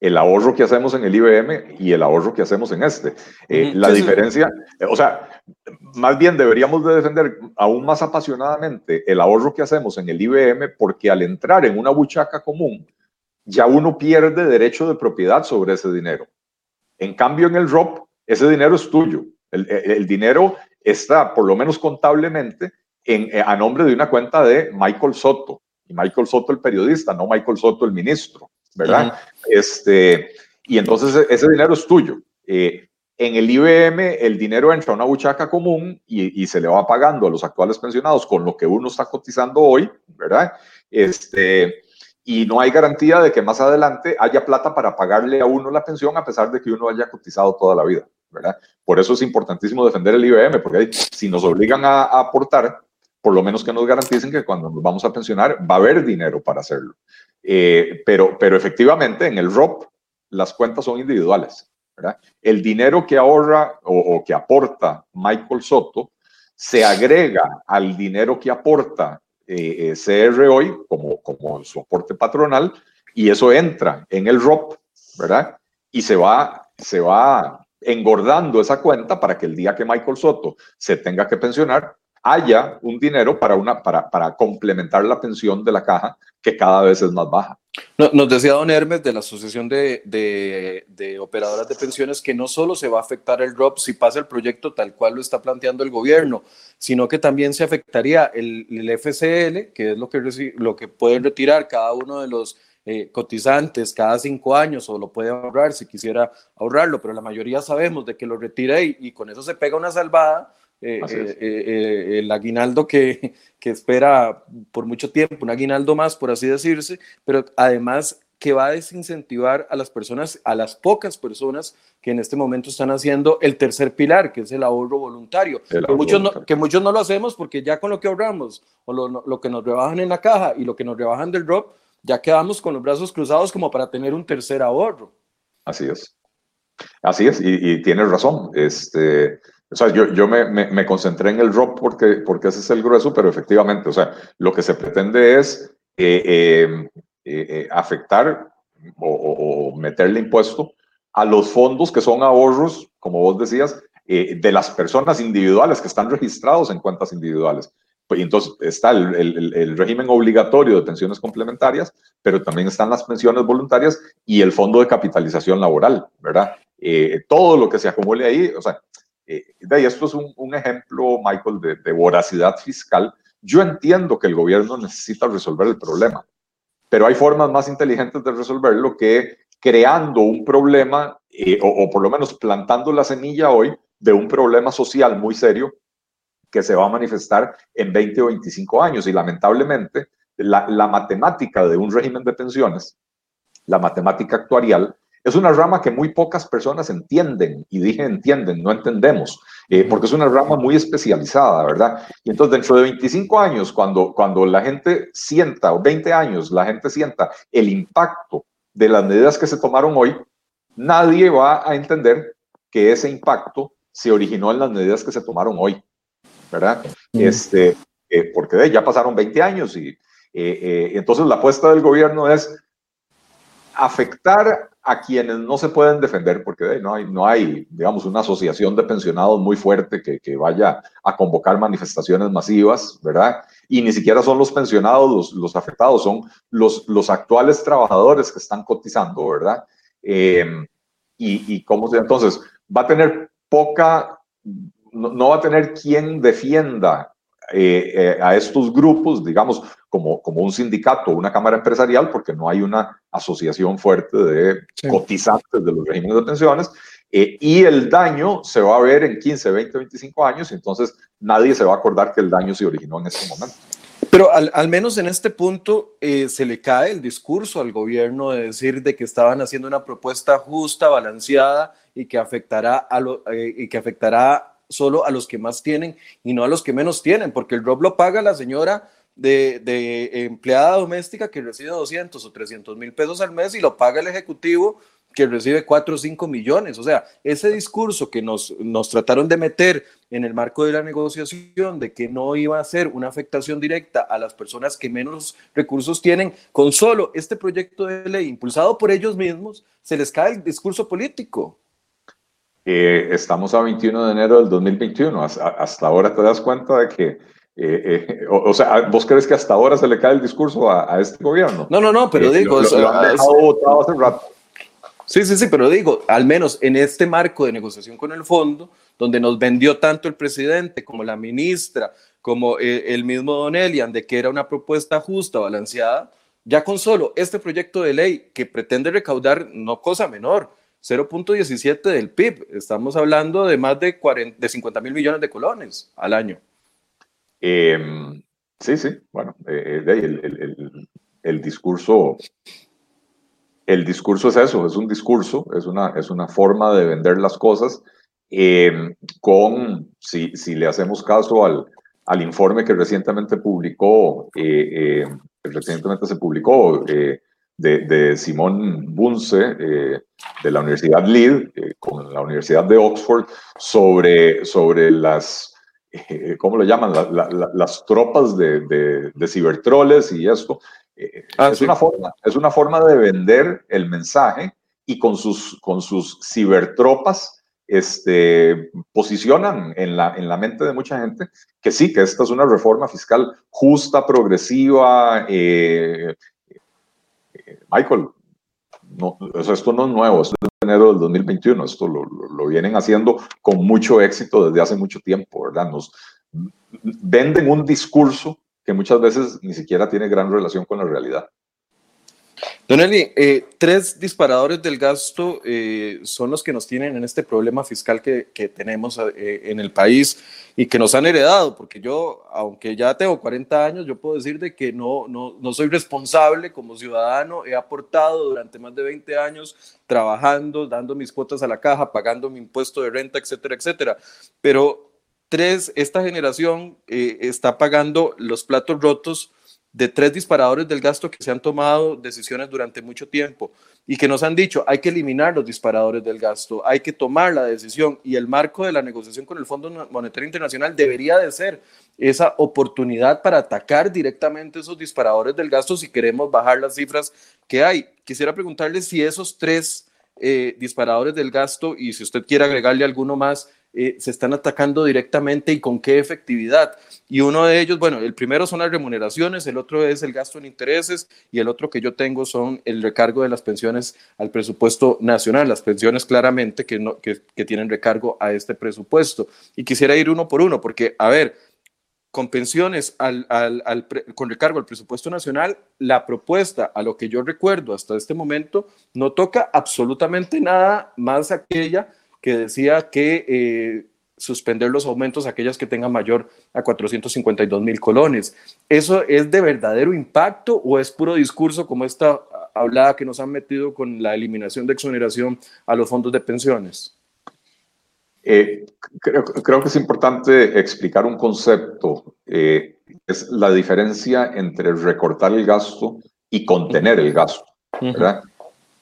el ahorro que hacemos en el IBM y el ahorro que hacemos en este. Eh, la diferencia, o sea, más bien deberíamos de defender aún más apasionadamente el ahorro que hacemos en el IBM porque al entrar en una buchaca común, ya uno pierde derecho de propiedad sobre ese dinero. En cambio, en el ROP, ese dinero es tuyo. El, dinero está, por lo menos contablemente, en, a nombre de una cuenta de Michael Soto. Y Michael Soto el periodista, no Michael Soto el ministro. ¿verdad? este, y entonces ese dinero es tuyo. Eh, en el IBM el dinero entra a una buchaca común y, y, se le va pagando a los actuales pensionados con lo que uno está cotizando hoy, ¿verdad? Este, y no hay garantía de que más adelante haya plata para pagarle a uno la pensión a pesar de que uno haya cotizado toda la vida, ¿verdad? Por eso es importantísimo defender el IBM, porque si nos obligan a aportar, por lo menos que nos garanticen que cuando nos vamos a pensionar va a haber dinero para hacerlo. Eh, pero, pero efectivamente en el ROP las cuentas son individuales. El dinero que ahorra o, que aporta Michael Soto se agrega al dinero que aporta eh CR hoy como, como su aporte patronal y eso entra en el ROP, ¿verdad? Y se va, se va engordando esa cuenta para que el día que Michael Soto se tenga que pensionar, haya un dinero para, una, para, para complementar la pensión de la caja que cada vez es más baja.
Nos decía don Hermes de la Asociación de, de, Operadoras de Pensiones que no solo se va a afectar el ROP si pasa el proyecto tal cual lo está planteando el gobierno, sino que también se afectaría el, el FCL, que es lo que, lo que pueden retirar cada uno de los eh, cotizantes cada cinco años o lo puede ahorrar si quisiera ahorrarlo, pero la mayoría sabemos de que lo retira y, y con eso se pega una salvada eh, eh, eh, el aguinaldo que, que, espera por mucho tiempo, un aguinaldo más, por así decirse, pero además que va a desincentivar a las personas, a las pocas personas que en este momento están haciendo el tercer pilar, que es el ahorro voluntario. que, muchos No, que muchos no lo hacemos porque ya con lo que ahorramos o lo, lo, que nos rebajan en la caja y lo que nos rebajan del drop, ya quedamos con los brazos cruzados como para tener un tercer ahorro.
Así es. Así es, y, y tienes razón. Este, o sea, yo, yo me, me, concentré en el drop porque, porque ese es el grueso, pero efectivamente, o sea, lo que se pretende es eh, eh, eh, afectar o, meterle impuesto a los fondos que son ahorros, como vos decías, de las personas individuales que están registrados en cuentas individuales. Pues, entonces está el, el, el, régimen obligatorio de pensiones complementarias, pero también están las pensiones voluntarias y el fondo de capitalización laboral, ¿verdad? todo lo que se acumule ahí, o sea, eh, de esto es un, ejemplo, Michael, de, voracidad fiscal. Yo entiendo que el gobierno necesita resolver el problema, pero hay formas más inteligentes de resolverlo que creando un problema eh, o, por lo menos plantando la semilla hoy de un problema social muy serio que se va a manifestar en 20 o 25 años. Y lamentablemente, la, la matemática de un régimen de pensiones, la matemática actuarial, es una rama que muy pocas personas entienden, y dije entienden, no entendemos, eh, porque es una rama muy especializada, ¿verdad? Y entonces dentro de 25 años, cuando, cuando la gente sienta, o 20 años, la gente sienta el impacto de las medidas que se tomaron hoy, nadie va a entender que ese impacto se originó en las medidas que se tomaron hoy, ¿verdad? Este, eh, porque ya pasaron 20 años y eh, entonces la apuesta del gobierno es afectar a quienes no se pueden defender, porque no hay, no hay, digamos, una asociación de pensionados muy fuerte que, que, vaya a convocar manifestaciones masivas, ¿verdad? Y ni siquiera son los pensionados los, los afectados, son los, los actuales trabajadores que están cotizando, ¿verdad? Em, y, y cómo se, entonces, va a tener poca, no, va a tener quien defienda eh, eh, a estos grupos, digamos, como, como un sindicato o una cámara empresarial porque no hay una asociación fuerte de cotizantes de los regímenes de pensiones. Eh, y el daño se va a ver en 15, 20, 25 años, y entonces nadie se va a acordar que el daño se originó en este momento.
Pero al, al menos en este punto eh, se le cae el discurso al gobierno de decir de que estaban haciendo una propuesta justa, balanceada y que afectará, a lo, eh, y que afectará solo a los que más tienen y no a los que menos tienen, porque el ROB lo paga la señora de, de empleada doméstica que recibe 200 o 300 mil pesos al mes y lo paga el ejecutivo que recibe 4 o 5 millones. O sea, ese discurso que nos, nos trataron de meter en el marco de la negociación de que no iba a ser una afectación directa a las personas que menos recursos tienen, con solo este proyecto de ley impulsado por ellos mismos, se les cae el discurso político.
Eh, estamos a 21 de enero del 2021. Hasta, ahora te das cuenta de que, eh, eh, o, sea, ¿vos crees que hasta ahora se le cae el discurso a, este gobierno?
No, no, no, pero digo, Sí, sí, sí, pero digo, al menos en este marco de negociación con el fondo, donde nos vendió tanto el presidente como la ministra, como eh, el mismo Don Elian, de que era una propuesta justa, balanceada, ya con solo este proyecto de ley que pretende recaudar, no cosa menor, 0.17 del PIB, estamos hablando de más de, 40, de 50 mil millones de colones al año.
Em, sí, sí, bueno, eh, eh, el, el, el discurso el discurso es eso, es un discurso, es una, es una forma de vender las cosas eh, con, si, si, le hacemos caso al, al informe que recientemente publicó, eh, eh, recientemente se publicó de, de, Simón Bunce de la Universidad Leeds con la Universidad de Oxford sobre, sobre las, ¿cómo lo llaman? las tropas de, de, de cibertroles y esto. Ah, es, una forma, es una forma de vender el mensaje y con sus, con sus cibertropas este, posicionan en la, en la mente de mucha gente que sí, que esta es una reforma fiscal justa, progresiva. Eh, eh, Michael, no, esto no es nuevo, esto es de enero del 2021, esto lo, lo, vienen haciendo con mucho éxito desde hace mucho tiempo, ¿verdad? Nos venden un discurso que muchas veces ni siquiera tiene gran relación con la realidad.
Don Eli, eh, tres disparadores del gasto eh, son los que nos tienen en este problema fiscal que, tenemos eh, en el país y que nos han heredado, porque yo, aunque ya tengo 40 años, yo puedo decir de que no, no, no soy responsable como ciudadano, he aportado durante más de 20 años trabajando, dando mis cuotas a la caja, pagando mi impuesto de renta, etcétera, etcétera, pero Tres, esta generación está pagando los platos rotos de tres disparadores del gasto que se han tomado decisiones durante mucho tiempo y que nos han dicho hay que eliminar los disparadores del gasto, hay que tomar la decisión y el marco de la negociación con el Fondo Monetario Internacional debería de ser esa oportunidad para atacar directamente esos disparadores del gasto si queremos bajar las cifras que hay. Quisiera preguntarle si esos tres eh, disparadores del gasto y si usted quiere agregarle alguno más, eh, se están atacando directamente y con qué efectividad. Y uno de ellos, bueno, el primero son las remuneraciones, el otro es el gasto en intereses y el otro que yo tengo son el recargo de las pensiones al presupuesto nacional, las pensiones claramente que, no, que, tienen recargo a este presupuesto. Y quisiera ir uno por uno, porque, a ver, con pensiones al, al, con recargo al presupuesto nacional, la propuesta, a lo que yo recuerdo hasta este momento, no toca absolutamente nada más aquella que decía que eh, suspender los aumentos a aquellas que tengan mayor a 452 mil colones. ¿Eso es de verdadero impacto o es puro discurso como esta hablada que nos han metido con la eliminación de exoneración a los fondos de pensiones?
Eh, creo, creo, que es importante explicar un concepto. Eh, es la diferencia entre recortar el gasto y contener el gasto. ¿verdad?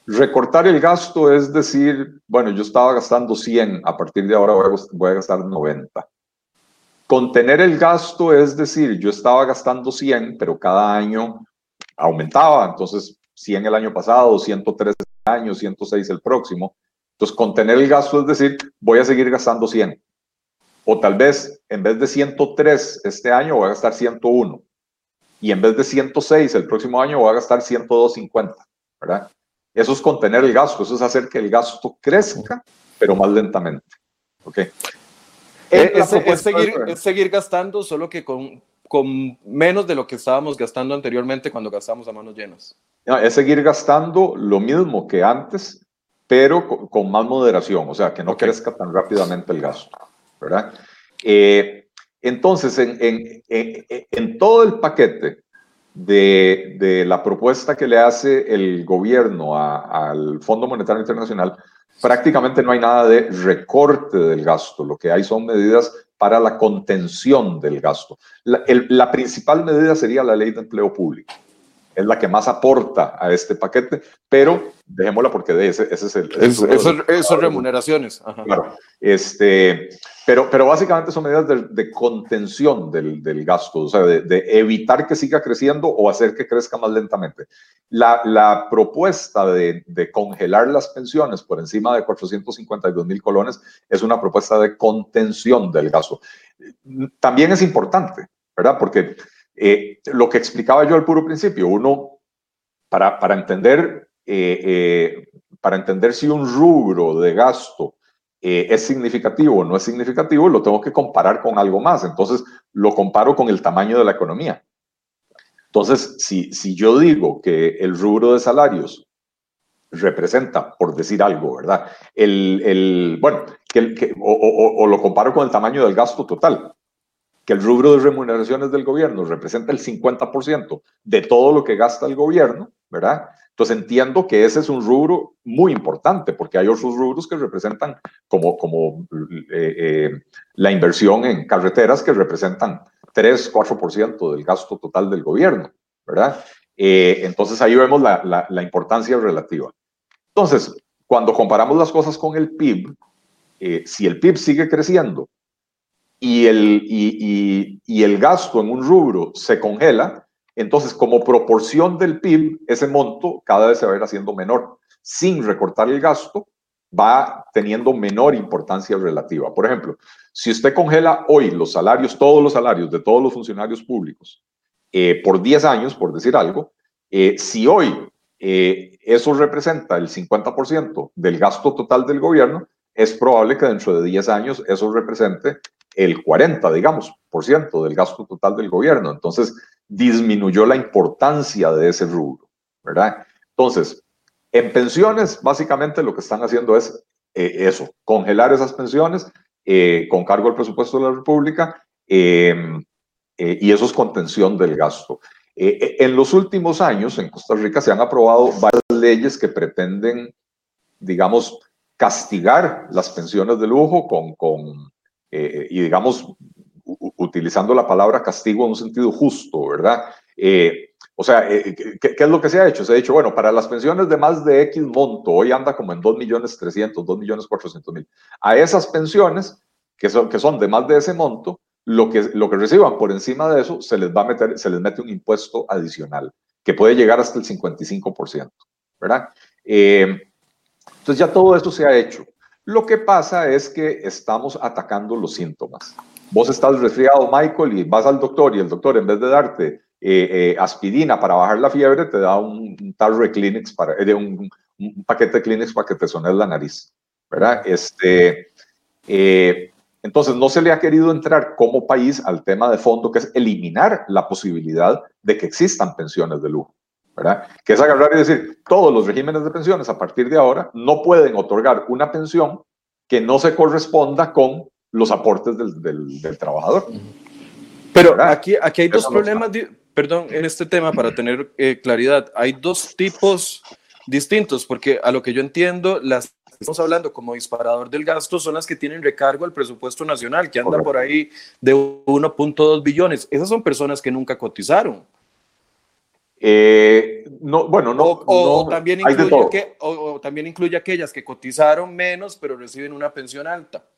Recortar el gasto es decir, bueno, yo estaba gastando 100, a partir de ahora voy a, gastar 90. Contener el gasto es decir, yo estaba gastando 100, pero cada año aumentaba, entonces 100 el año pasado, 103 el año, 106 el próximo. Entonces, contener el gasto es decir, voy a seguir gastando 100. O tal vez en vez de 103 este año voy a gastar 101. Y en vez de 106 el próximo año voy a gastar 102.50, ¿verdad? Eso es contener el gasto, eso es hacer que el gasto crezca, pero más lentamente. ¿Ok?
Es, seguir, seguir, gastando, solo que con con menos de lo que estábamos gastando anteriormente cuando gastamos a manos llenas.
es seguir gastando lo mismo que antes, pero con, más moderación, o sea, que no crezca tan rápidamente el gasto, ¿verdad? Eh, entonces, en, en, en, todo el paquete de, de, la propuesta que le hace el gobierno al Fondo Monetario Internacional, prácticamente no hay nada de recorte del gasto, lo que hay son medidas para la contención del gasto. La, principal medida sería la ley de empleo público. Es la que más aporta a este paquete, pero dejémosla porque de ese, ese es el...
Esas remuneraciones.
Claro. Este, pero, pero básicamente son medidas de, contención del, del, gasto, o sea, de, evitar que siga creciendo o hacer que crezca más lentamente. La, la propuesta de, congelar las pensiones por encima de 452 mil colones es una propuesta de contención del gasto. También es importante, ¿verdad? Porque eh, lo que explicaba yo al puro principio, uno, para, para entender, eh, eh, para entender si un rubro de gasto es significativo o no es significativo, lo tengo que comparar con algo más. Entonces, lo comparo con el tamaño de la economía. Entonces, si, si yo digo que el rubro de salarios representa, por decir algo, ¿verdad? El, el bueno, que, o, o, lo comparo con el tamaño del gasto total, que el rubro de remuneraciones del gobierno representa el 50% de todo lo que gasta el gobierno, ¿verdad? Entonces entiendo que ese es un rubro muy importante porque hay otros rubros que representan como, como eh, eh, la inversión en carreteras que representan 3, 4% del gasto total del gobierno, ¿verdad? Eh, entonces ahí vemos la, la, importancia relativa. Entonces, cuando comparamos las cosas con el PIB, si el PIB sigue creciendo y el, y, y, y el gasto en un rubro se congela, entonces, como proporción del PIB, ese monto cada vez se va a ir haciendo menor. Sin recortar el gasto, va teniendo menor importancia relativa. Por ejemplo, si usted congela hoy los salarios, todos los salarios de todos los funcionarios públicos, eh, por 10 años, por decir algo, eh, si hoy eh, eso representa el 50% del gasto total del gobierno, es probable que dentro de 10 años eso represente el 40, digamos, por ciento del gasto total del gobierno. Entonces, disminuyó la importancia de ese rubro, ¿verdad? Entonces, en pensiones, básicamente lo que están haciendo es eh, eso, congelar esas pensiones eh, con cargo al presupuesto de la República em, eh, y eso es contención del gasto. en los últimos años, en Costa Rica se han aprobado varias leyes que pretenden, digamos, castigar las pensiones de lujo con, con y digamos, utilizando la palabra castigo en un sentido justo, ¿verdad? Eh, o sea, eh, ¿qué, es lo que se ha hecho? Se ha dicho, bueno, para las pensiones de más de X monto, hoy anda como en 2 millones 300, 2 millones 400 mil. A esas pensiones, que son, que son de más de ese monto, lo que, lo que reciban por encima de eso, se les va a meter, se les mete un impuesto adicional, que puede llegar hasta el 55%, ¿verdad? Eh, entonces ya todo esto se ha hecho. Lo que pasa es que estamos atacando los síntomas. Vos estás resfriado, Michael, y vas al doctor y el doctor en vez de darte eh, eh, aspirina para bajar la fiebre, te da un, tarro de para, eh, un, un, paquete de Kleenex para que te sones la nariz, ¿verdad? Este, entonces, no se le ha querido entrar como país al tema de fondo, que es eliminar la posibilidad de que existan pensiones de lujo. ¿Verdad? Que es agarrar y decir, todos los regímenes de pensiones a partir de ahora no pueden otorgar una pensión que no se corresponda con los aportes del, del, trabajador.
Pero aquí, aquí hay dos problemas, perdón, en este tema para tener eh, claridad. Hay dos tipos distintos, porque a lo que yo entiendo, las que estamos hablando como disparador del gasto son las que tienen recargo al presupuesto nacional, que anda por ahí de 1.2 billones. Esas son personas que nunca cotizaron.
Eh, no, bueno, no.
O, también incluye que, o, también incluye aquellas que cotizaron menos, pero reciben una pensión alta.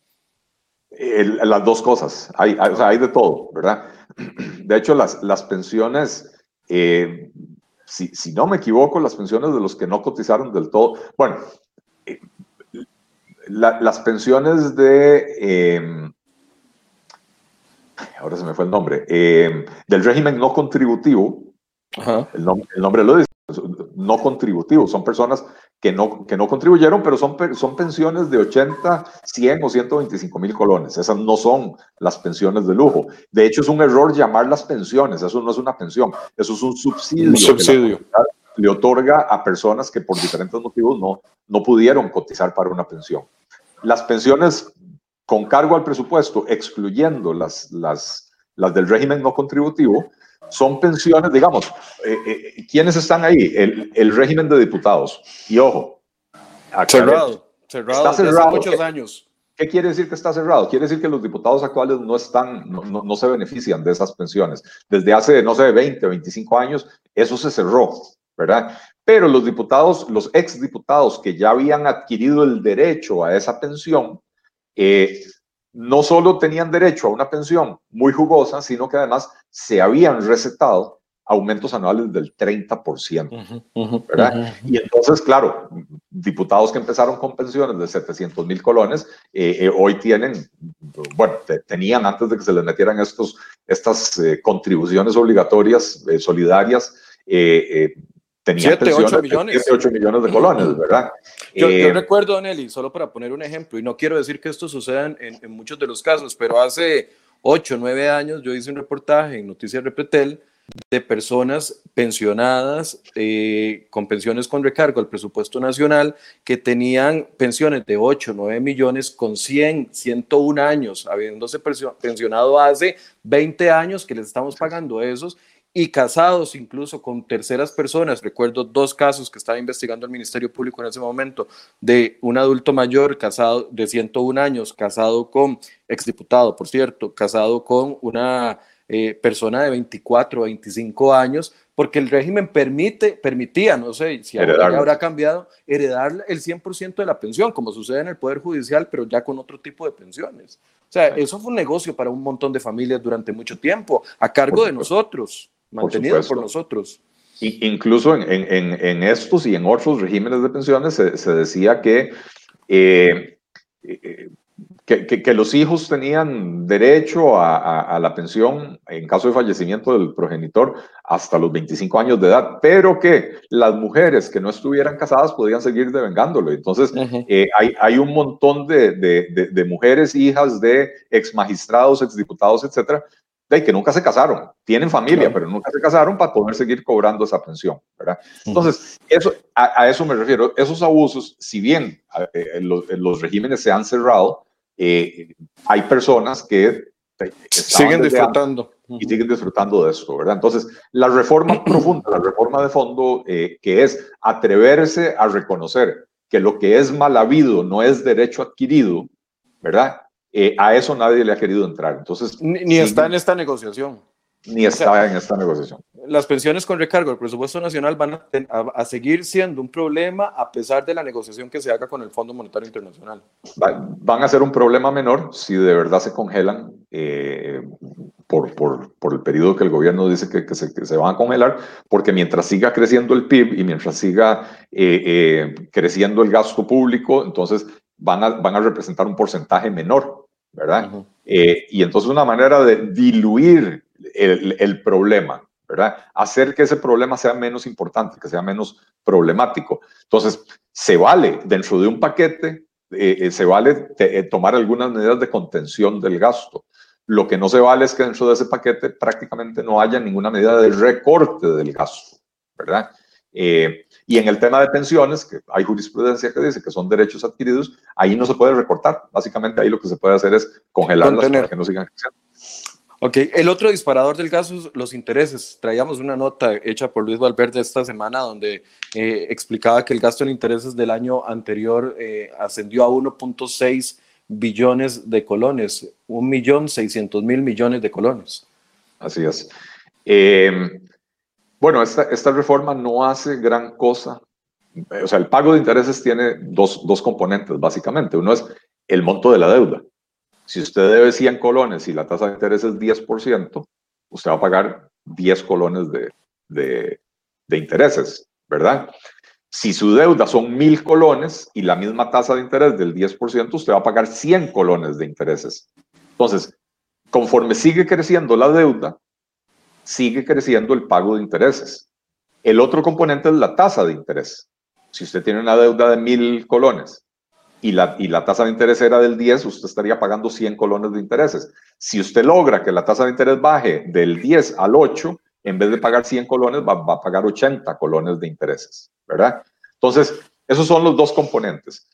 las dos cosas, hay, hay, o sea, hay, de todo, ¿verdad? De hecho, las, las pensiones, eh, si, si, no me equivoco, las pensiones de los que no cotizaron del todo, bueno, eh, las pensiones de, em, ahora se me fue el nombre, em, del régimen no contributivo, el, nombre, lo dice, no contributivos, son personas que no, que no contribuyeron, pero son, son pensiones de 80, 100 o 125 mil colones. Esas no son las pensiones de lujo. De hecho, es un error llamarlas pensiones. Eso no es una pensión, eso es un subsidio. Un
subsidio.
le otorga a personas que por diferentes motivos no, no pudieron cotizar para una pensión. Las pensiones con cargo al presupuesto, excluyendo las, las, las del régimen no contributivo, son pensiones, digamos, eh, eh, ¿quiénes están ahí? El, el, régimen de diputados. Y ojo,
cerrado, cerrado, está cerrado. Hace muchos años.
¿Qué quiere decir que está cerrado? Quiere decir que los diputados actuales no están, no, no, se benefician de esas pensiones. Desde hace, no sé, 20 o 25 años, eso se cerró, ¿verdad? Pero los diputados, los exdiputados que ya habían adquirido el derecho a esa pensión, eh, no solo tenían derecho a una pensión muy jugosa, sino que además se habían recetado aumentos anuales del 30%, ¿verdad? Y entonces, claro, diputados que empezaron con pensiones de 700 mil colones, eh, eh, hoy tienen, bueno, tenían antes de que se les metieran estos, estas eh, contribuciones obligatorias solidarias,
tenía 7, 8 millones.
7, 8 millones de colones, ¿verdad?
Yo, yo, recuerdo, Nelly, solo para poner un ejemplo, y no quiero decir que esto suceda en, en muchos de los casos, pero hace 8, 9 años yo hice un reportaje en Noticias Repetel de personas pensionadas eh, con pensiones con recargo al presupuesto nacional que tenían pensiones de 8, 9 millones con 100, 101 años, habiéndose pensionado hace 20 años que les estamos pagando esos y casados incluso con terceras personas. Recuerdo dos casos que estaba investigando el Ministerio Público en ese momento de un adulto mayor casado de 101 años, casado con exdiputado, por cierto, casado con una eh, persona de 24 o 25 años, porque el régimen permite, permitía, no sé si ahora habrá cambiado, heredar el 100% de la pensión, como sucede en el Poder Judicial, pero ya con otro tipo de pensiones. O sea, eso fue un negocio para un montón de familias durante mucho tiempo, a cargo de nosotros mantenido por, nosotros.
incluso en, en, en, estos y en otros regímenes de pensiones se, se decía que, eh, eh, que, que, los hijos tenían derecho a, a, la pensión en caso de fallecimiento del progenitor hasta los 25 años de edad, pero que las mujeres que no estuvieran casadas podían seguir devengándolo. Entonces, eh, hay, hay, un montón de, de, de, mujeres, hijas de ex magistrados, ex diputados, etcétera, de que nunca se casaron, tienen familia, pero nunca se casaron para poder seguir cobrando esa pensión, ¿verdad? Entonces, eso, a, eso me refiero. Esos abusos, si bien eh, los, regímenes se han cerrado, eh, hay personas que
siguen disfrutando.
Y siguen disfrutando de esto, ¿verdad? Entonces, la reforma profunda, la reforma de fondo, eh, que es atreverse a reconocer que lo que es mal habido no es derecho adquirido, ¿verdad? Eh, a eso nadie le ha querido entrar. Entonces,
ni, está en esta negociación.
Ni está en esta negociación.
Las pensiones con recargo del presupuesto nacional van a, seguir siendo un problema a pesar de la negociación que se haga con el Fondo Monetario Internacional.
van a ser un problema menor si de verdad se congelan eh, por, por, por, el periodo que el gobierno dice que, que, se, que, se, van a congelar, porque mientras siga creciendo el PIB y mientras siga eh, creciendo el gasto público, entonces van a, van a representar un porcentaje menor, ¿verdad? Eh, y entonces una manera de diluir el, el, problema, ¿verdad? Hacer que ese problema sea menos importante, que sea menos problemático. Entonces, se vale dentro de un paquete, eh, eh, se vale tomar algunas medidas de contención del gasto. Lo que no se vale es que dentro de ese paquete prácticamente no haya ninguna medida de recorte del gasto, ¿verdad? Eh, y en el tema de pensiones, que hay jurisprudencia que dice que son derechos adquiridos, ahí no se puede recortar. Básicamente ahí lo que se puede hacer es congelarlas para que no sigan creciendo.
Ok, el otro disparador del caso es los intereses. Traíamos una nota hecha por Luis Valverde esta semana donde eh, explicaba que el gasto en intereses del año anterior eh, ascendió a 1.6 billones de colones, 1.600.000 millones de colones.
Así es. Eh, bueno, esta, reforma no hace gran cosa. O sea, el pago de intereses tiene dos, componentes, básicamente. Uno es el monto de la deuda. Si usted debe 100 colones y la tasa de interés es 10%, usted va a pagar 10 colones de, de, de intereses, ¿verdad? Si su deuda son 1000 colones y la misma tasa de interés del 10%, usted va a pagar 100 colones de intereses. Entonces, conforme sigue creciendo la deuda, sigue creciendo el pago de intereses. El otro componente es la tasa de interés. Si usted tiene una deuda de mil colones y la, y la tasa de interés era del 10, usted estaría pagando 100 colones de intereses. Si usted logra que la tasa de interés baje del 10 al 8, en vez de pagar 100 colones, va, a pagar 80 colones de intereses, ¿verdad? Entonces, esos son los dos componentes.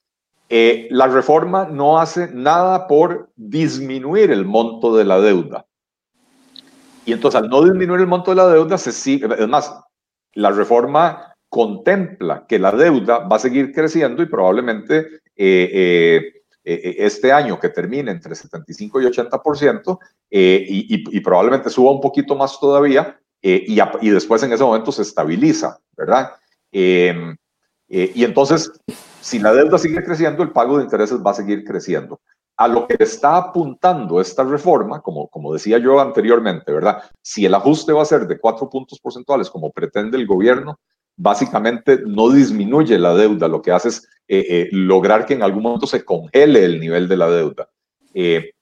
Eh, la reforma no hace nada por disminuir el monto de la deuda. Y entonces, al no disminuir el monto de la deuda, se sigue, es más, la reforma contempla que la deuda va a seguir creciendo y probablemente eh, eh, este año que termine entre 75 y 80%, y, y, probablemente suba un poquito más todavía, y, y, después en ese momento se estabiliza, ¿verdad? y entonces si la deuda sigue creciendo, el pago de intereses va a seguir creciendo. A lo que está apuntando esta reforma, como, como decía yo anteriormente, ¿verdad? Si el ajuste va a ser de cuatro puntos porcentuales, como pretende el gobierno, básicamente no disminuye la deuda, lo que hace es eh, eh, lograr que en algún momento se congele el nivel de la deuda. Eh,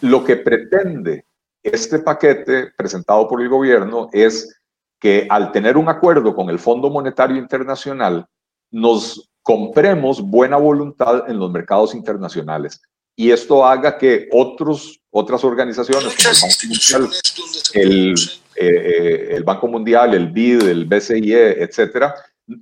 lo que pretende este paquete presentado por el gobierno es que al tener un acuerdo con el Fondo Monetario Internacional, nos compremos buena voluntad en los mercados internacionales y esto haga que otros, otras organizaciones como el Banco Mundial, el, eh, el, Banco Mundial, el BID, el BCIE, etcétera,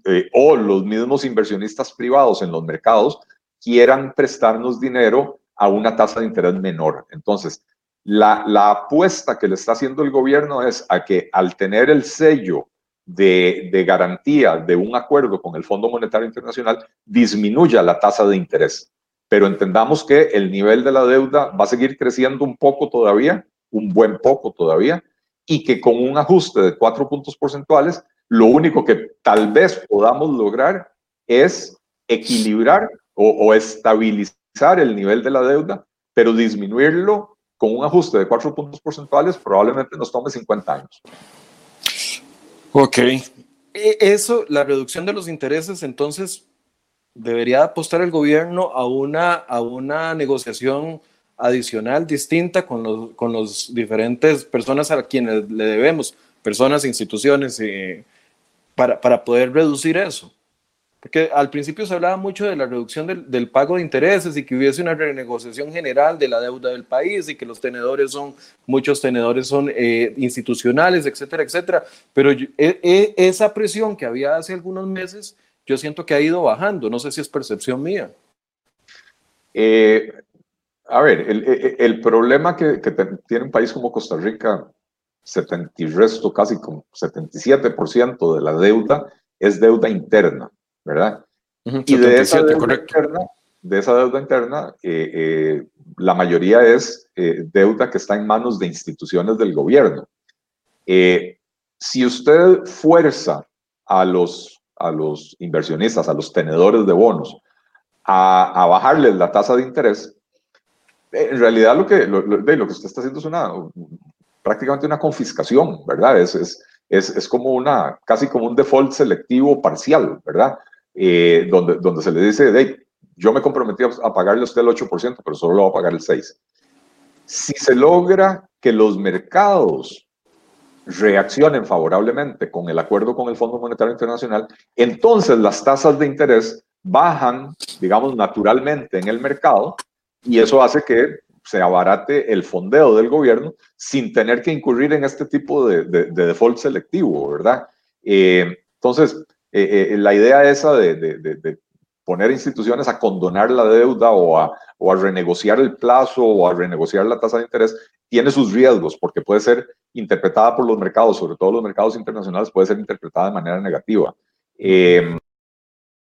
eh, o los mismos inversionistas privados en los mercados quieran prestarnos dinero a una tasa de interés menor. Entonces, la, la apuesta que le está haciendo el gobierno es a que al tener el sello de, garantía de un acuerdo con el Fondo Monetario Internacional disminuya la tasa de interés. Pero entendamos que el nivel de la deuda va a seguir creciendo un poco todavía, un buen poco todavía, y que con un ajuste de cuatro puntos porcentuales, lo único que tal vez podamos lograr es equilibrar o, o estabilizar el nivel de la deuda, pero disminuirlo con un ajuste de cuatro puntos porcentuales probablemente nos tome 50 años.
Ok. E, eso, la reducción de los intereses, entonces, debería apostar el gobierno a una, a una negociación adicional, distinta con los, con los diferentes personas a quienes le debemos, personas, instituciones, eh, para, para poder reducir eso. Porque al principio se hablaba mucho de la reducción del, del, pago de intereses y que hubiese una renegociación general de la deuda del país y que los tenedores son, muchos tenedores son eh, institucionales, etcétera, etcétera. Pero e, e, esa presión que había hace algunos meses, yo siento que ha ido bajando. No sé si es percepción mía.
Eh, a ver, el, el, el problema que, que, tiene un país como Costa Rica, 70 y resto, casi como 77% de la deuda es deuda interna. ¿verdad? y de esa, deuda interna, de esa deuda interna, eh, eh, la mayoría es deuda que está en manos de instituciones del gobierno. si usted fuerza a los, a los inversionistas, a los tenedores de bonos, a, bajarles la tasa de interés, en realidad lo que, lo, lo, que usted está haciendo es una, prácticamente una confiscación, ¿verdad? Es, es, es, es, como una, casi como un default selectivo parcial, ¿verdad? Eh, donde, donde se le dice, hey, yo me comprometí a pagarle a usted el 8%, pero solo lo va a pagar el 6%. Si se logra que los mercados reaccionen favorablemente con el acuerdo con el Fondo Monetario Internacional, entonces las tasas de interés bajan, digamos, naturalmente en el mercado y eso hace que se abarate el fondeo del gobierno sin tener que incurrir en este tipo de, de, de default selectivo, ¿verdad? Eh, entonces, eh, eh, la idea esa de, poner instituciones a condonar la deuda o a, o a renegociar el plazo o a renegociar la tasa de interés tiene sus riesgos porque puede ser interpretada por los mercados, sobre todo los mercados internacionales, puede ser interpretada de manera negativa. Em,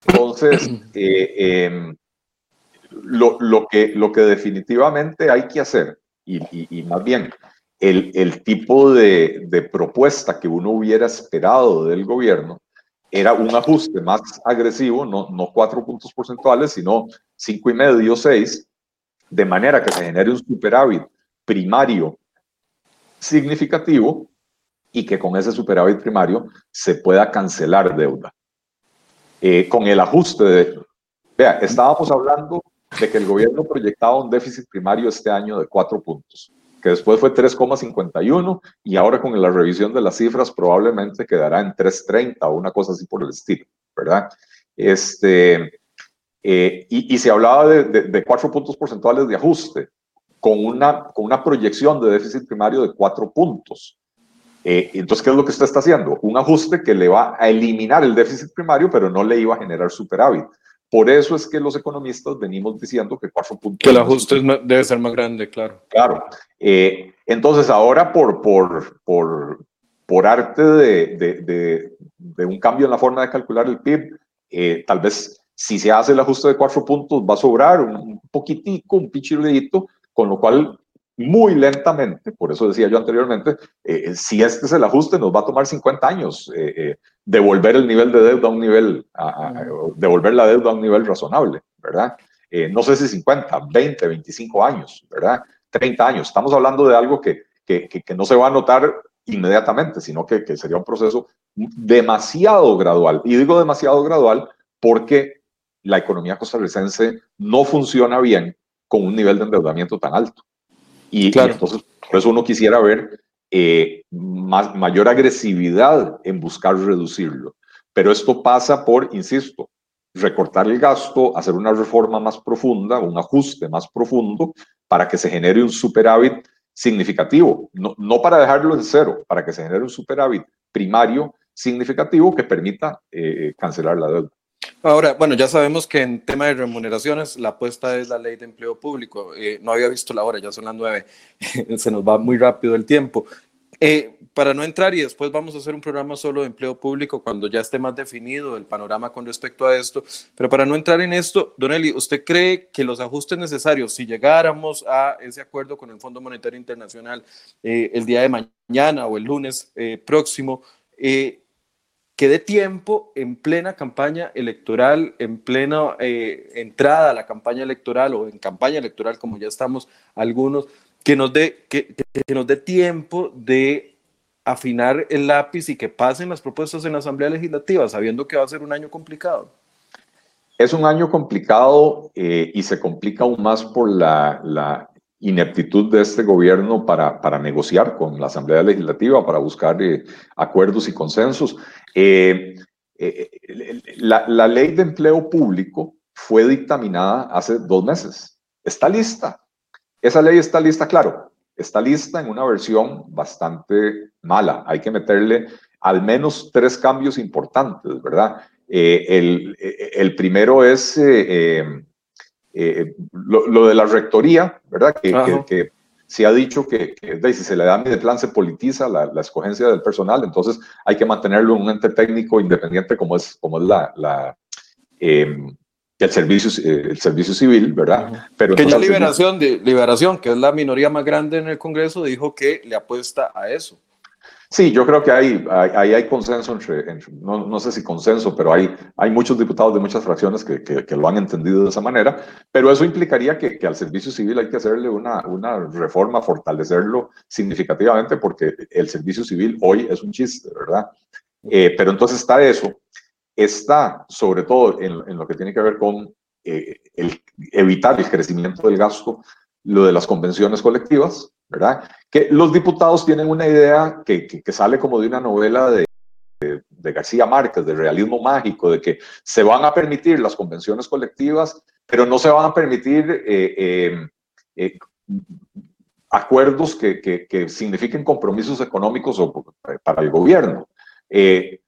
entonces, eh, em, lo, lo, que, lo que definitivamente hay que hacer, y, y, y más bien el, el tipo de, de, propuesta que uno hubiera esperado del gobierno, era un ajuste más agresivo, no, no cuatro puntos porcentuales, sino cinco y medio, seis, de manera que se genere un superávit primario significativo y que con ese superávit primario se pueda cancelar deuda. Eh, con el ajuste de... Vea, estábamos hablando de que el gobierno proyectaba un déficit primario este año de cuatro puntos que después fue 3,51 y ahora con la revisión de las cifras probablemente quedará en 3,30 o una cosa así por el estilo, ¿verdad? Este, eh, y, se hablaba de, cuatro puntos porcentuales de ajuste, con una, con una proyección de déficit primario de cuatro puntos. Eh, entonces, ¿qué es lo que usted está haciendo? Un ajuste que le va a eliminar el déficit primario, pero no le iba a generar superávit. Por eso es que los economistas venimos diciendo que cuatro puntos...
Que el ajuste debe ser más grande, claro.
Claro. Eh, entonces, ahora por, por, por, por arte de, de, de, un cambio en la forma de calcular el PIB, tal vez si se hace el ajuste de cuatro puntos, va a sobrar un poquitico, un pichirudito, con lo cual muy lentamente, por eso decía yo anteriormente, eh, eh, si este es el ajuste, nos va a tomar 50 años eh, devolver el nivel de deuda a un nivel, devolver la deuda a un nivel razonable, ¿verdad? no sé si 50, 20, 25 años, ¿verdad? 30 años. Estamos hablando de algo que, que, que, no se va a notar inmediatamente, sino que, que sería un proceso demasiado gradual. Y digo demasiado gradual porque la economía costarricense no funciona bien con un nivel de endeudamiento tan alto. Y, entonces, por eso uno quisiera ver eh, más, mayor agresividad en buscar reducirlo. Pero esto pasa por, insisto, recortar el gasto, hacer una reforma más profunda, un ajuste más profundo para que se genere un superávit significativo, no, no para dejarlo en cero, para que se genere un superávit primario significativo que permita eh, cancelar la deuda.
Ahora, bueno, ya sabemos que en tema de remuneraciones la apuesta es la ley de empleo público. Eh, no había visto la hora, ya son las nueve, se nos va muy rápido el tiempo. Eh, para no entrar y después vamos a hacer un programa solo de empleo público cuando ya esté más definido el panorama con respecto a esto, pero para no entrar en esto, Don Eli, ¿usted cree que los ajustes necesarios, si llegáramos a ese acuerdo con el Fondo Monetario Internacional eh, el día de mañana o el lunes próximo, que dé tiempo en plena campaña electoral, en plena eh, entrada a la campaña electoral o en campaña electoral, como ya estamos algunos, que nos dé, que, nos dé tiempo de afinar el lápiz y que pasen las propuestas en la Asamblea Legislativa, sabiendo que va a ser un año complicado.
Es un año complicado eh, y se complica aún más por la, ineptitud de este gobierno para, para negociar con la Asamblea Legislativa, para buscar eh, acuerdos y consensos. Eh, eh, la, la, ley de empleo público fue dictaminada hace dos meses. Está lista. Esa ley está lista, claro. Está lista en una versión bastante mala. Hay que meterle al menos tres cambios importantes, ¿verdad? el, el, primero es eh, lo, de la rectoría, ¿verdad? Que, que, se ha dicho que, que, si se le da mi de plan se politiza la, la, escogencia del personal, entonces hay que mantenerlo en un ente técnico independiente como es, como es la, la em, el, servicio, eh, el servicio civil, ¿verdad?
Pero que ya liberación, de, liberación, que es la minoría más grande en el Congreso, dijo que le apuesta a eso.
Sí, yo creo que hay, hay, hay consenso entre, no, no, sé si consenso, pero hay, hay muchos diputados de muchas fracciones que, que, lo han entendido de esa manera, pero eso implicaría que, que, al servicio civil hay que hacerle una, una reforma, fortalecerlo significativamente, porque el servicio civil hoy es un chiste, ¿verdad? Eh, pero entonces está eso, está sobre todo en, en lo que tiene que ver con eh, el, evitar el crecimiento del gasto, lo de las convenciones colectivas, ¿verdad? Que los diputados tienen una idea que, que, sale como de una novela de, de, García Márquez, de realismo mágico, de que se van a permitir las convenciones colectivas, pero no se van a permitir eh, eh, eh, acuerdos que, que, signifiquen compromisos económicos para el gobierno.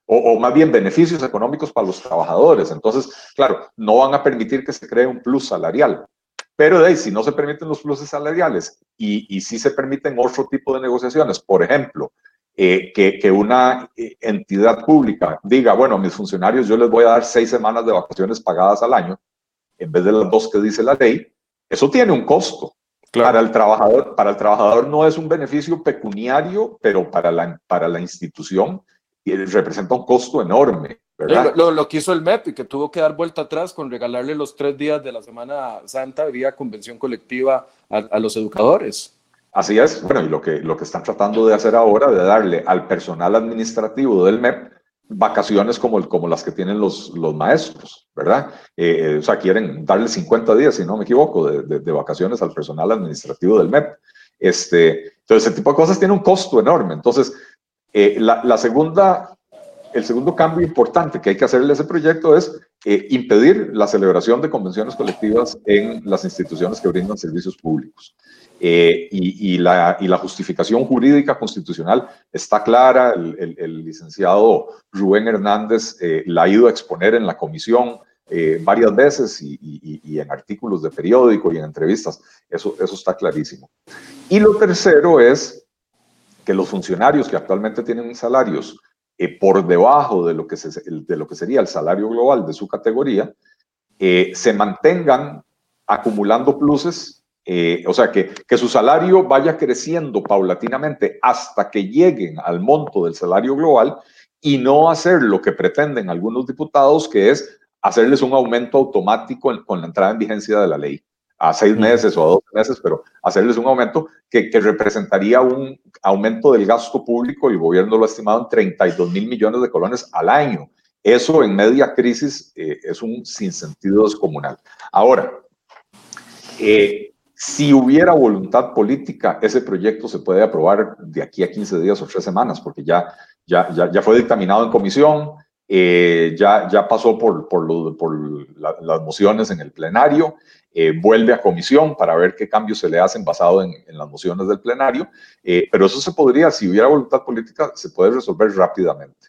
O, o, más bien beneficios económicos para los trabajadores. Entonces, claro, no van a permitir que se cree un plus salarial. Pero de ahí, si no se permiten los pluses salariales y, y si se permiten otro tipo de negociaciones, por ejemplo, eh, que, que, una eh, entidad pública diga, bueno, a mis funcionarios yo les voy a dar seis semanas de vacaciones pagadas al año, en vez de las dos que dice la ley, eso tiene un costo. Para, el trabajador, para el trabajador no es un beneficio pecuniario, pero para la, para la institución representa un costo enorme.
Lo, lo, que hizo el MEP y que tuvo que dar vuelta atrás con regalarle los tres días de la Semana Santa vía convención colectiva a, los educadores.
Así es, bueno, y lo que, lo que están tratando de hacer ahora, de darle al personal administrativo del MEP vacaciones como, como las que tienen los, los maestros, ¿verdad? Eh, o sea, quieren darle 50 días, si no me equivoco, de, de, vacaciones al personal administrativo del MEP. Este, entonces, ese tipo de cosas tiene un costo enorme. Entonces, eh, la, la, segunda el segundo cambio importante que hay que hacerle a ese proyecto es eh, impedir la celebración de convenciones colectivas en las instituciones que brindan servicios públicos. Eh, y, la, y, la, justificación jurídica constitucional está clara. El, licenciado Rubén Hernández eh, la ha ido a exponer en la comisión varias veces y, y, en artículos de periódico y en entrevistas. Eso, eso está clarísimo. Y lo tercero es que los funcionarios que actualmente tienen salarios eh, por debajo de lo, que de lo que sería el salario global de su categoría, eh, se mantengan acumulando pluses, eh, o sea, que, que su salario vaya creciendo paulatinamente hasta que lleguen al monto del salario global y no hacer lo que pretenden algunos diputados, que es hacerles un aumento automático con la entrada en vigencia de la ley a seis meses o a dos meses, pero hacerles un aumento que, que, representaría un aumento del gasto público, el gobierno lo ha estimado en 32 mil millones de colones al año. Eso en media crisis eh, es un sinsentido descomunal. Ahora, eh, si hubiera voluntad política, ese proyecto se puede aprobar de aquí a 15 días o tres semanas, porque ya, ya, ya, ya fue dictaminado en comisión, eh, ya, ya pasó por, por, lo, por las mociones en el plenario, eh, vuelve a comisión para ver qué cambios se le hacen basado en, las mociones del plenario, eh, pero eso se podría, si hubiera voluntad política, se puede resolver rápidamente.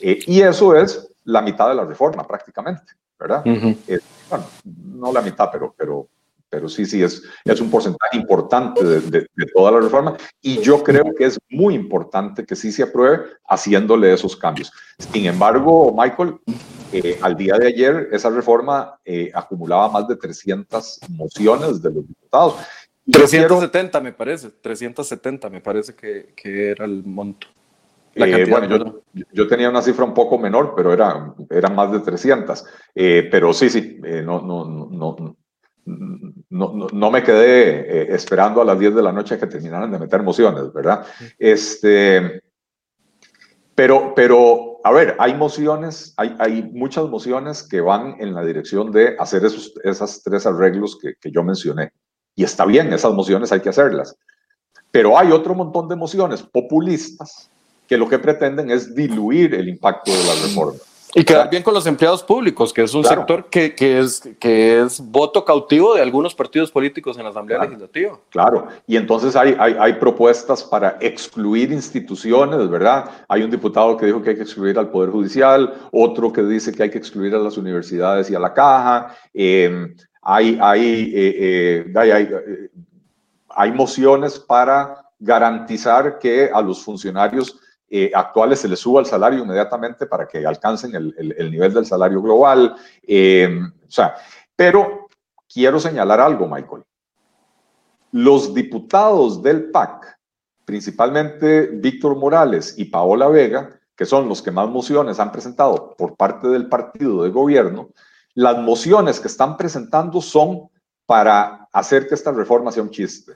y eso es la mitad de la reforma prácticamente, ¿verdad? bueno, no la mitad, pero, pero, pero sí, sí, es, es un porcentaje importante de, de, toda la reforma y yo creo que es muy importante que sí se apruebe haciéndole esos cambios. Sin embargo, Michael, eh, al día de ayer esa reforma eh, acumulaba más de 300 mociones de los diputados.
370 me parece, 370 me parece que, que era el monto.
Eh, bueno, yo, yo, tenía una cifra un poco menor, pero eran era más de 300. pero sí, sí, no, no, no, no, no, me quedé eh, esperando a las 10 de la noche que terminaran de meter mociones, ¿verdad? Este, pero, pero, a ver, hay mociones, hay, hay muchas mociones que van en la dirección de hacer esos esas tres arreglos que, que yo mencioné. Y está bien, esas mociones hay que hacerlas. Pero hay otro montón de mociones populistas que lo que pretenden es diluir el impacto de la reforma.
Y quedar bien con los empleados públicos, que es un sector que, que, es, que es voto cautivo de algunos partidos políticos en la Asamblea Legislativa.
Claro, y entonces hay, hay, hay, propuestas para excluir instituciones, ¿verdad? Hay un diputado que dijo que hay que excluir al Poder Judicial, otro que dice que hay que excluir a las universidades y a la caja. Em, hay, hay, eh, eh, hay, eh, hay mociones para garantizar que a los funcionarios eh, actuales se les suba el salario inmediatamente para que alcancen el, el, nivel del salario global. Eh, o sea, pero quiero señalar algo, Michael. Los diputados del PAC, principalmente Víctor Morales y Paola Vega, que son los que más mociones han presentado por parte del partido de gobierno, las mociones que están presentando son para hacer que esta reforma sea un chiste.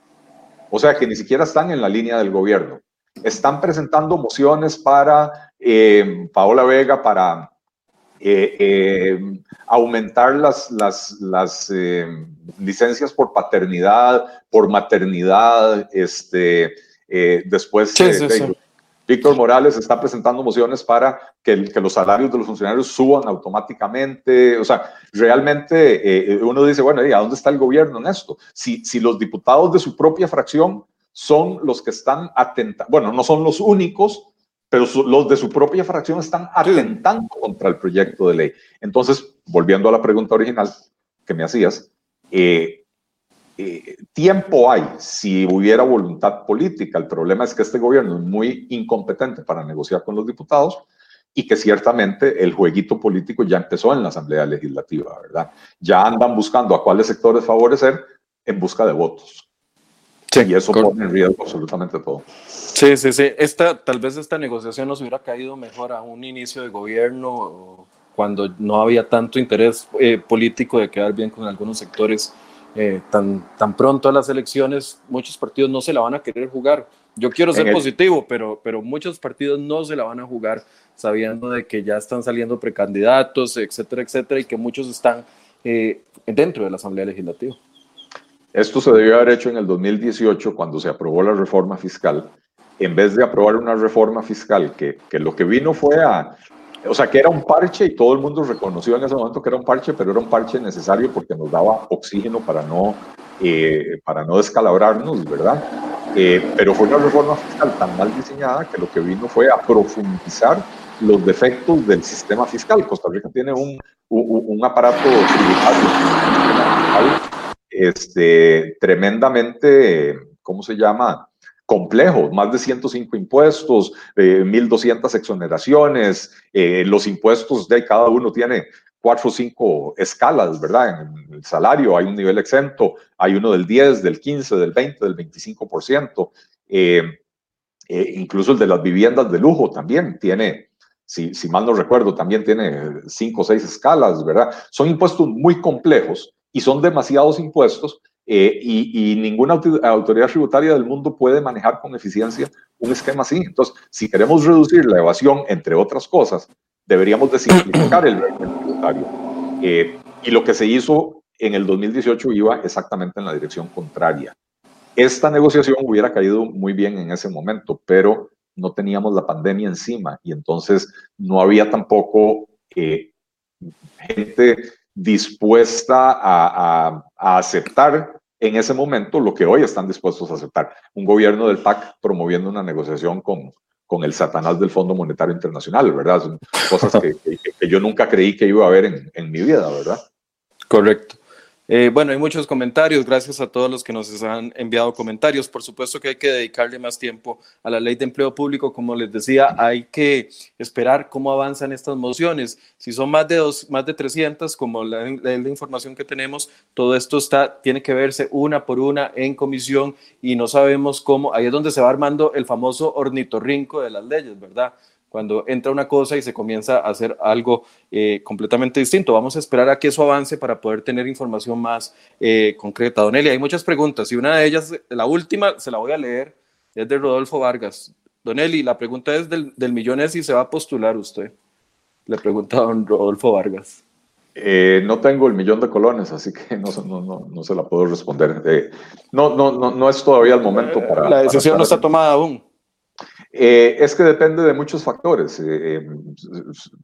O sea, que ni siquiera están en la línea del gobierno están presentando mociones para eh, Paola Vega para eh, eh, aumentar las, las, las licencias por paternidad, por maternidad, este, después Víctor Morales está presentando mociones para que, que, los salarios de los funcionarios suban automáticamente. O sea, realmente uno dice, bueno, ¿y a dónde está el gobierno en esto? Si, si los diputados de su propia fracción son los que están atentando, bueno, no son los únicos, pero los de su propia fracción están atentando contra el proyecto de ley. Entonces, volviendo a la pregunta original que me hacías, eh, eh, tiempo hay si hubiera voluntad política. El problema es que este gobierno es muy incompetente para negociar con los diputados y que ciertamente el jueguito político ya empezó en la Asamblea Legislativa, ¿verdad? Ya andan buscando a cuáles sectores favorecer en busca de votos. Sí, y eso pone en riesgo absolutamente todo.
Sí, sí, sí. Esta, tal vez esta negociación nos hubiera caído mejor a un inicio de gobierno cuando no había tanto interés eh, político de quedar bien con algunos sectores. Eh, tan, tan pronto a las elecciones, muchos partidos no se la van a querer jugar. Yo quiero ser positivo, pero, pero muchos partidos no se la van a jugar sabiendo de que ya están saliendo precandidatos, etcétera, etcétera, y que muchos están eh, dentro de la Asamblea Legislativa.
Esto se debió haber hecho en el 2018 cuando se aprobó la reforma fiscal. En vez de aprobar una reforma fiscal que, que lo que vino fue a, o sea, que era un parche y todo el mundo reconoció en ese momento que era un parche, pero era un parche necesario porque nos daba oxígeno para no, eh, para no descalabrarnos, ¿verdad? Eh, pero fue una reforma fiscal tan mal diseñada que lo que vino fue a profundizar los defectos del sistema fiscal. Costa Rica tiene un, un, aparato tributario este, tremendamente, ¿cómo se llama? complejo, más de 105 impuestos, 1.200 eh, exoneraciones, eh, los impuestos de cada uno tiene cuatro o cinco escalas, ¿verdad? En el salario hay un nivel exento, hay uno del 10, del 15, del 20, del 25%, eh, incluso el de las viviendas de lujo también tiene, si, si mal no recuerdo, también tiene cinco o seis escalas, ¿verdad? Son impuestos muy complejos y son demasiados impuestos eh, y, ninguna autoridad tributaria del mundo puede manejar con eficiencia un esquema así. Entonces, si queremos reducir la evasión, entre otras cosas, deberíamos de simplificar el régimen tributario. Eh, y lo que se hizo en el 2018 iba exactamente en la dirección contraria. Esta negociación hubiera caído muy bien en ese momento, pero no teníamos la pandemia encima y entonces no había tampoco eh, gente dispuesta a, a, aceptar en ese momento lo que hoy están dispuestos a aceptar. Un gobierno del PAC promoviendo una negociación con, con el Satanás del Fondo Monetario Internacional, ¿verdad? Son cosas que, que, yo nunca creí que iba a haber en, en mi vida, ¿verdad?
Correcto. Eh, bueno, hay muchos comentarios. Gracias a todos los que nos han enviado comentarios. Por supuesto que hay que dedicarle más tiempo a la ley de empleo público. Como les decía, hay que esperar cómo avanzan estas mociones. Si son más de, dos, más de 300, como la, la, información que tenemos, todo esto está, tiene que verse una por una en comisión y no sabemos cómo. Ahí es donde se va armando el famoso ornitorrinco de las leyes, ¿verdad? Cuando entra una cosa y se comienza a hacer algo eh, completamente distinto. Vamos a esperar a que eso avance para poder tener información más eh, concreta. Don Eli, hay muchas preguntas y una de ellas, la última, se la voy a leer, es de Rodolfo Vargas. Don Eli, la pregunta es del, del millón es si se va a postular usted. Le pregunta a don Rodolfo Vargas.
Eh, no tengo el millón de colones, así que no, no, no, no se la puedo responder. Eh, no, no, no, no es todavía el momento para...
La decisión para no está tomada aún.
Eh, es que depende de muchos factores, eh, eh,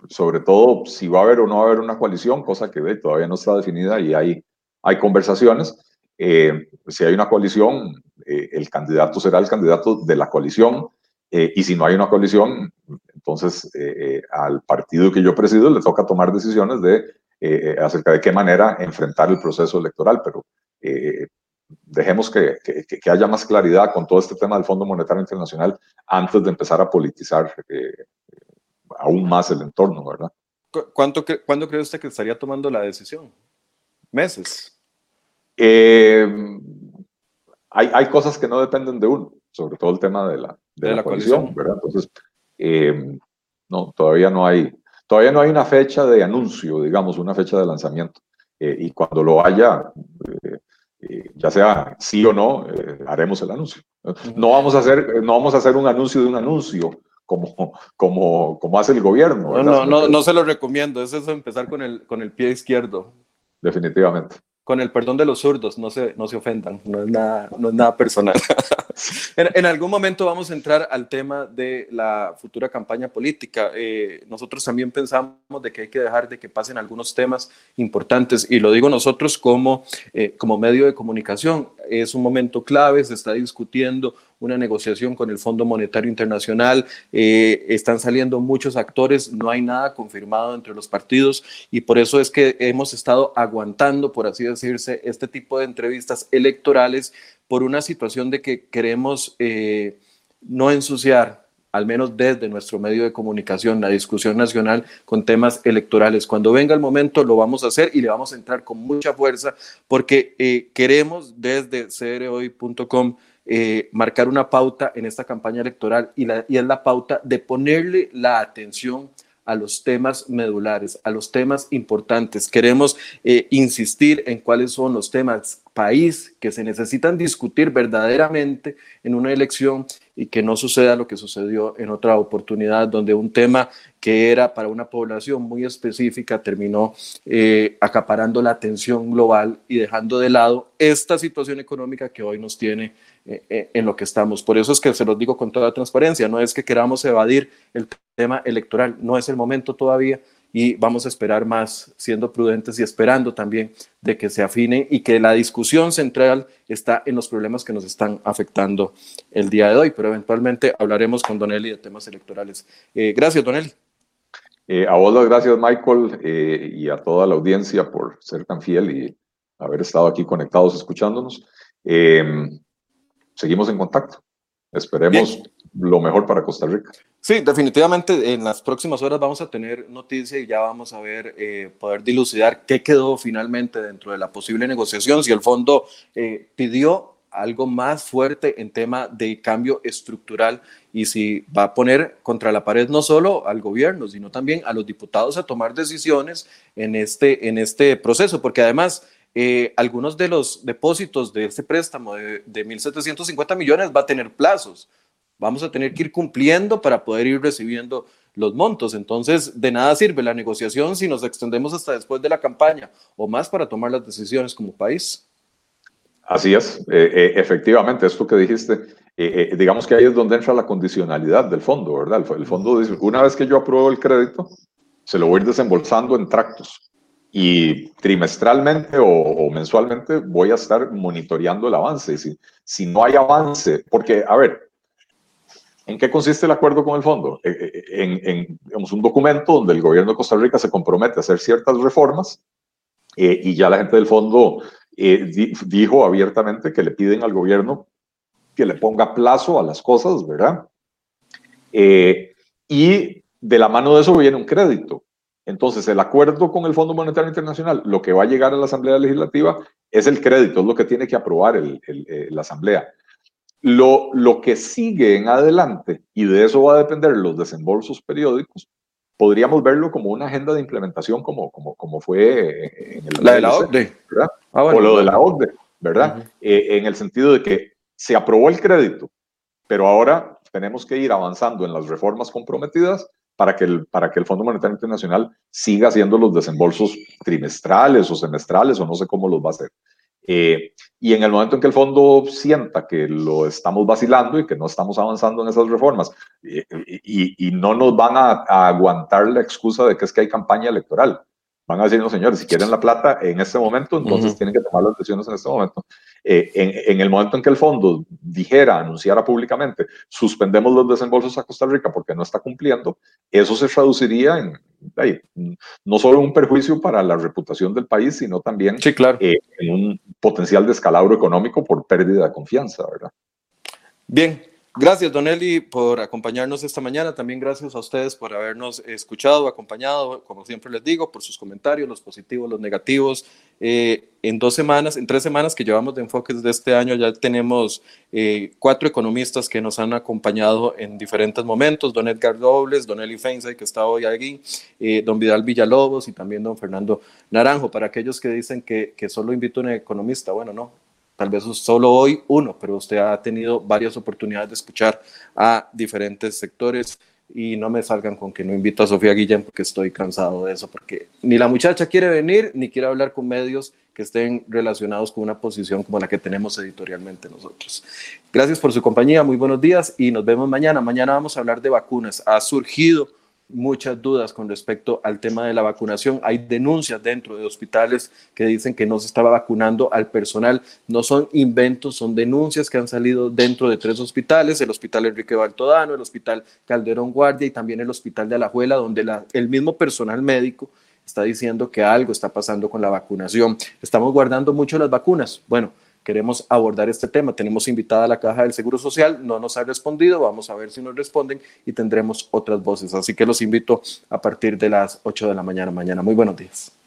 sobre todo si va a haber o no va a haber una coalición, cosa que todavía no está definida y hay, hay conversaciones. si hay una coalición, el candidato será el candidato de la coalición y si no hay una coalición, entonces al partido que yo presido le toca tomar decisiones de acerca de qué manera enfrentar el proceso electoral, pero dejemos que, que, haya más claridad con todo este tema del Fondo Monetario Internacional antes de empezar a politizar eh, aún más el entorno, ¿verdad?
¿Cuánto, ¿Cuándo cree usted que estaría tomando la decisión? ¿Meses?
Eh, hay, hay, cosas que no dependen de uno, sobre todo el tema de la, de, la, coalición, ¿verdad? Entonces, eh, no, todavía no hay, todavía no hay una fecha de anuncio, digamos, una fecha de lanzamiento. y cuando lo haya, eh, ya sea sí o no, eh, haremos el anuncio. No vamos, a hacer, no vamos a hacer un anuncio de un anuncio como, como, como hace el gobierno.
No, no, no, se lo recomiendo, eso es empezar con el, con el pie izquierdo.
Definitivamente
con el perdón de los zurdos, no se, no se ofendan, no es nada, no es nada personal. en, algún momento vamos a entrar al tema de la futura campaña política. Eh, nosotros también pensamos de que hay que dejar de que pasen algunos temas importantes, y lo digo nosotros como, eh, como medio de comunicación. Es un momento clave, se está discutiendo una negociación con el Fondo Monetario Internacional, eh, están saliendo muchos actores, no hay nada confirmado entre los partidos y por eso es que hemos estado aguantando, por así decirse, este tipo de entrevistas electorales por una situación de que queremos eh, no ensuciar al menos desde nuestro medio de comunicación, la discusión nacional con temas electorales. Cuando venga el momento lo vamos a hacer y le vamos a entrar con mucha fuerza porque eh, queremos desde crhoy.com eh, marcar una pauta en esta campaña electoral y, la, y es la pauta de ponerle la atención a los temas medulares, a los temas importantes. Queremos eh, insistir en cuáles son los temas país que se necesitan discutir verdaderamente en una elección y que no suceda lo que sucedió en otra oportunidad, donde un tema que era para una población muy específica terminó eh, acaparando la atención global y dejando de lado esta situación económica que hoy nos tiene en lo que estamos. Por eso es que se los digo con toda transparencia, no es que queramos evadir el tema electoral, no es el momento todavía y vamos a esperar más, siendo prudentes y esperando también de que se afine y que la discusión central está en los problemas que nos están afectando el día de hoy, pero eventualmente hablaremos con Donelli de temas electorales. Eh, gracias, Donelli.
Eh, a vos las gracias, Michael, eh, y a toda la audiencia por ser tan fiel y haber estado aquí conectados escuchándonos. seguimos en contacto. Esperemos lo mejor para Costa Rica.
Sí, definitivamente en las próximas horas vamos a tener noticia y ya vamos a ver, eh, poder dilucidar qué quedó finalmente dentro de la posible negociación, si el fondo eh, pidió algo más fuerte en tema de cambio estructural y si va a poner contra la pared no solo al gobierno, sino también a los diputados a tomar decisiones en este, en este proceso, porque además eh, algunos de los depósitos de este préstamo de, de 1.750 millones va a tener plazos. Vamos a tener que ir cumpliendo para poder ir recibiendo los montos. Entonces, de nada sirve la negociación si nos extendemos hasta después de la campaña o más para tomar las decisiones como país.
Así es, eh, eh, efectivamente, esto que dijiste, digamos que ahí es donde entra la condicionalidad del fondo, ¿verdad? El, fondo dice, una vez que yo apruebo el crédito, se lo voy a ir desembolsando en tractos y trimestralmente o, mensualmente voy a estar monitoreando el avance. Si, si no hay avance, porque, a ver, ¿en qué consiste el acuerdo con el fondo? Eh, eh, en, un documento donde el gobierno de Costa Rica se compromete a hacer ciertas reformas eh, y ya la gente del fondo dijo abiertamente que le piden al gobierno que le ponga plazo a las cosas, ¿verdad? y de la mano de eso viene un crédito. Entonces, el acuerdo con el Fondo Monetario Internacional, lo que va a llegar a la Asamblea Legislativa es el crédito, es lo que tiene que aprobar eh, la Asamblea. Lo, lo que sigue en adelante, y de eso va a depender los desembolsos periódicos, podríamos verlo como una agenda de implementación como, como, como fue en el...
La de la OCDE.
¿verdad? Ah, o lo de la OCDE, ¿verdad? Eh, en el sentido de que se aprobó el crédito, pero ahora tenemos que ir avanzando en las reformas comprometidas para que, el, para que el Fondo Monetario Internacional siga haciendo los desembolsos trimestrales o semestrales o no sé cómo los va a hacer. Eh, y en el momento en que el fondo sienta que lo estamos vacilando y que no estamos avanzando en esas reformas eh, y, no nos van a, aguantar la excusa de que es que hay campaña electoral, van a decir, no señores, si quieren la plata en este momento, entonces tienen que tomar las decisiones en este momento. Eh, en, el momento en que el fondo dijera, anunciara públicamente, suspendemos los desembolsos a Costa Rica porque no está cumpliendo, eso se traduciría en no solo un perjuicio para la reputación del país, sino también
sí, claro.
Eh, en un potencial descalabro económico por pérdida de confianza, ¿verdad?
Bien, Gracias, Don Eli, por acompañarnos esta mañana. También gracias a ustedes por habernos escuchado, acompañado, como siempre les digo, por sus comentarios, los positivos, los negativos. Eh, en dos semanas, en tres semanas que llevamos de enfoques de este año, ya tenemos eh, cuatro economistas que nos han acompañado en diferentes momentos. Don Edgar Dobles, Don Eli Feinsay, que está hoy aquí, eh, Don Vidal Villalobos y también Don Fernando Naranjo. Para aquellos que dicen que, que solo invito a un economista, bueno, no, tal vez solo hoy uno, pero usted ha tenido varias oportunidades de escuchar a diferentes sectores y no me salgan con que no invito a Sofía Guillén porque estoy cansado de eso, porque ni la muchacha quiere venir ni quiere hablar con medios que estén relacionados con una posición como la que tenemos editorialmente nosotros. Gracias por su compañía, muy buenos días y nos vemos mañana. Mañana vamos a hablar de vacunas. Ha surgido muchas dudas con respecto al tema de la vacunación. Hay denuncias dentro de hospitales que dicen que no se estaba vacunando al personal. No son inventos, son denuncias que han salido dentro de tres hospitales, el Hospital Enrique Baltodano, el Hospital Calderón Guardia y también el Hospital de Alajuela, donde el mismo personal médico está diciendo que algo está pasando con la vacunación. Estamos guardando mucho las vacunas. Bueno, queremos abordar este tema. Tenemos invitada a la Caja del Seguro Social, no nos ha respondido, vamos a ver si nos responden y tendremos otras voces. Así que los invito a partir de las 8 de la mañana mañana. Muy buenos días.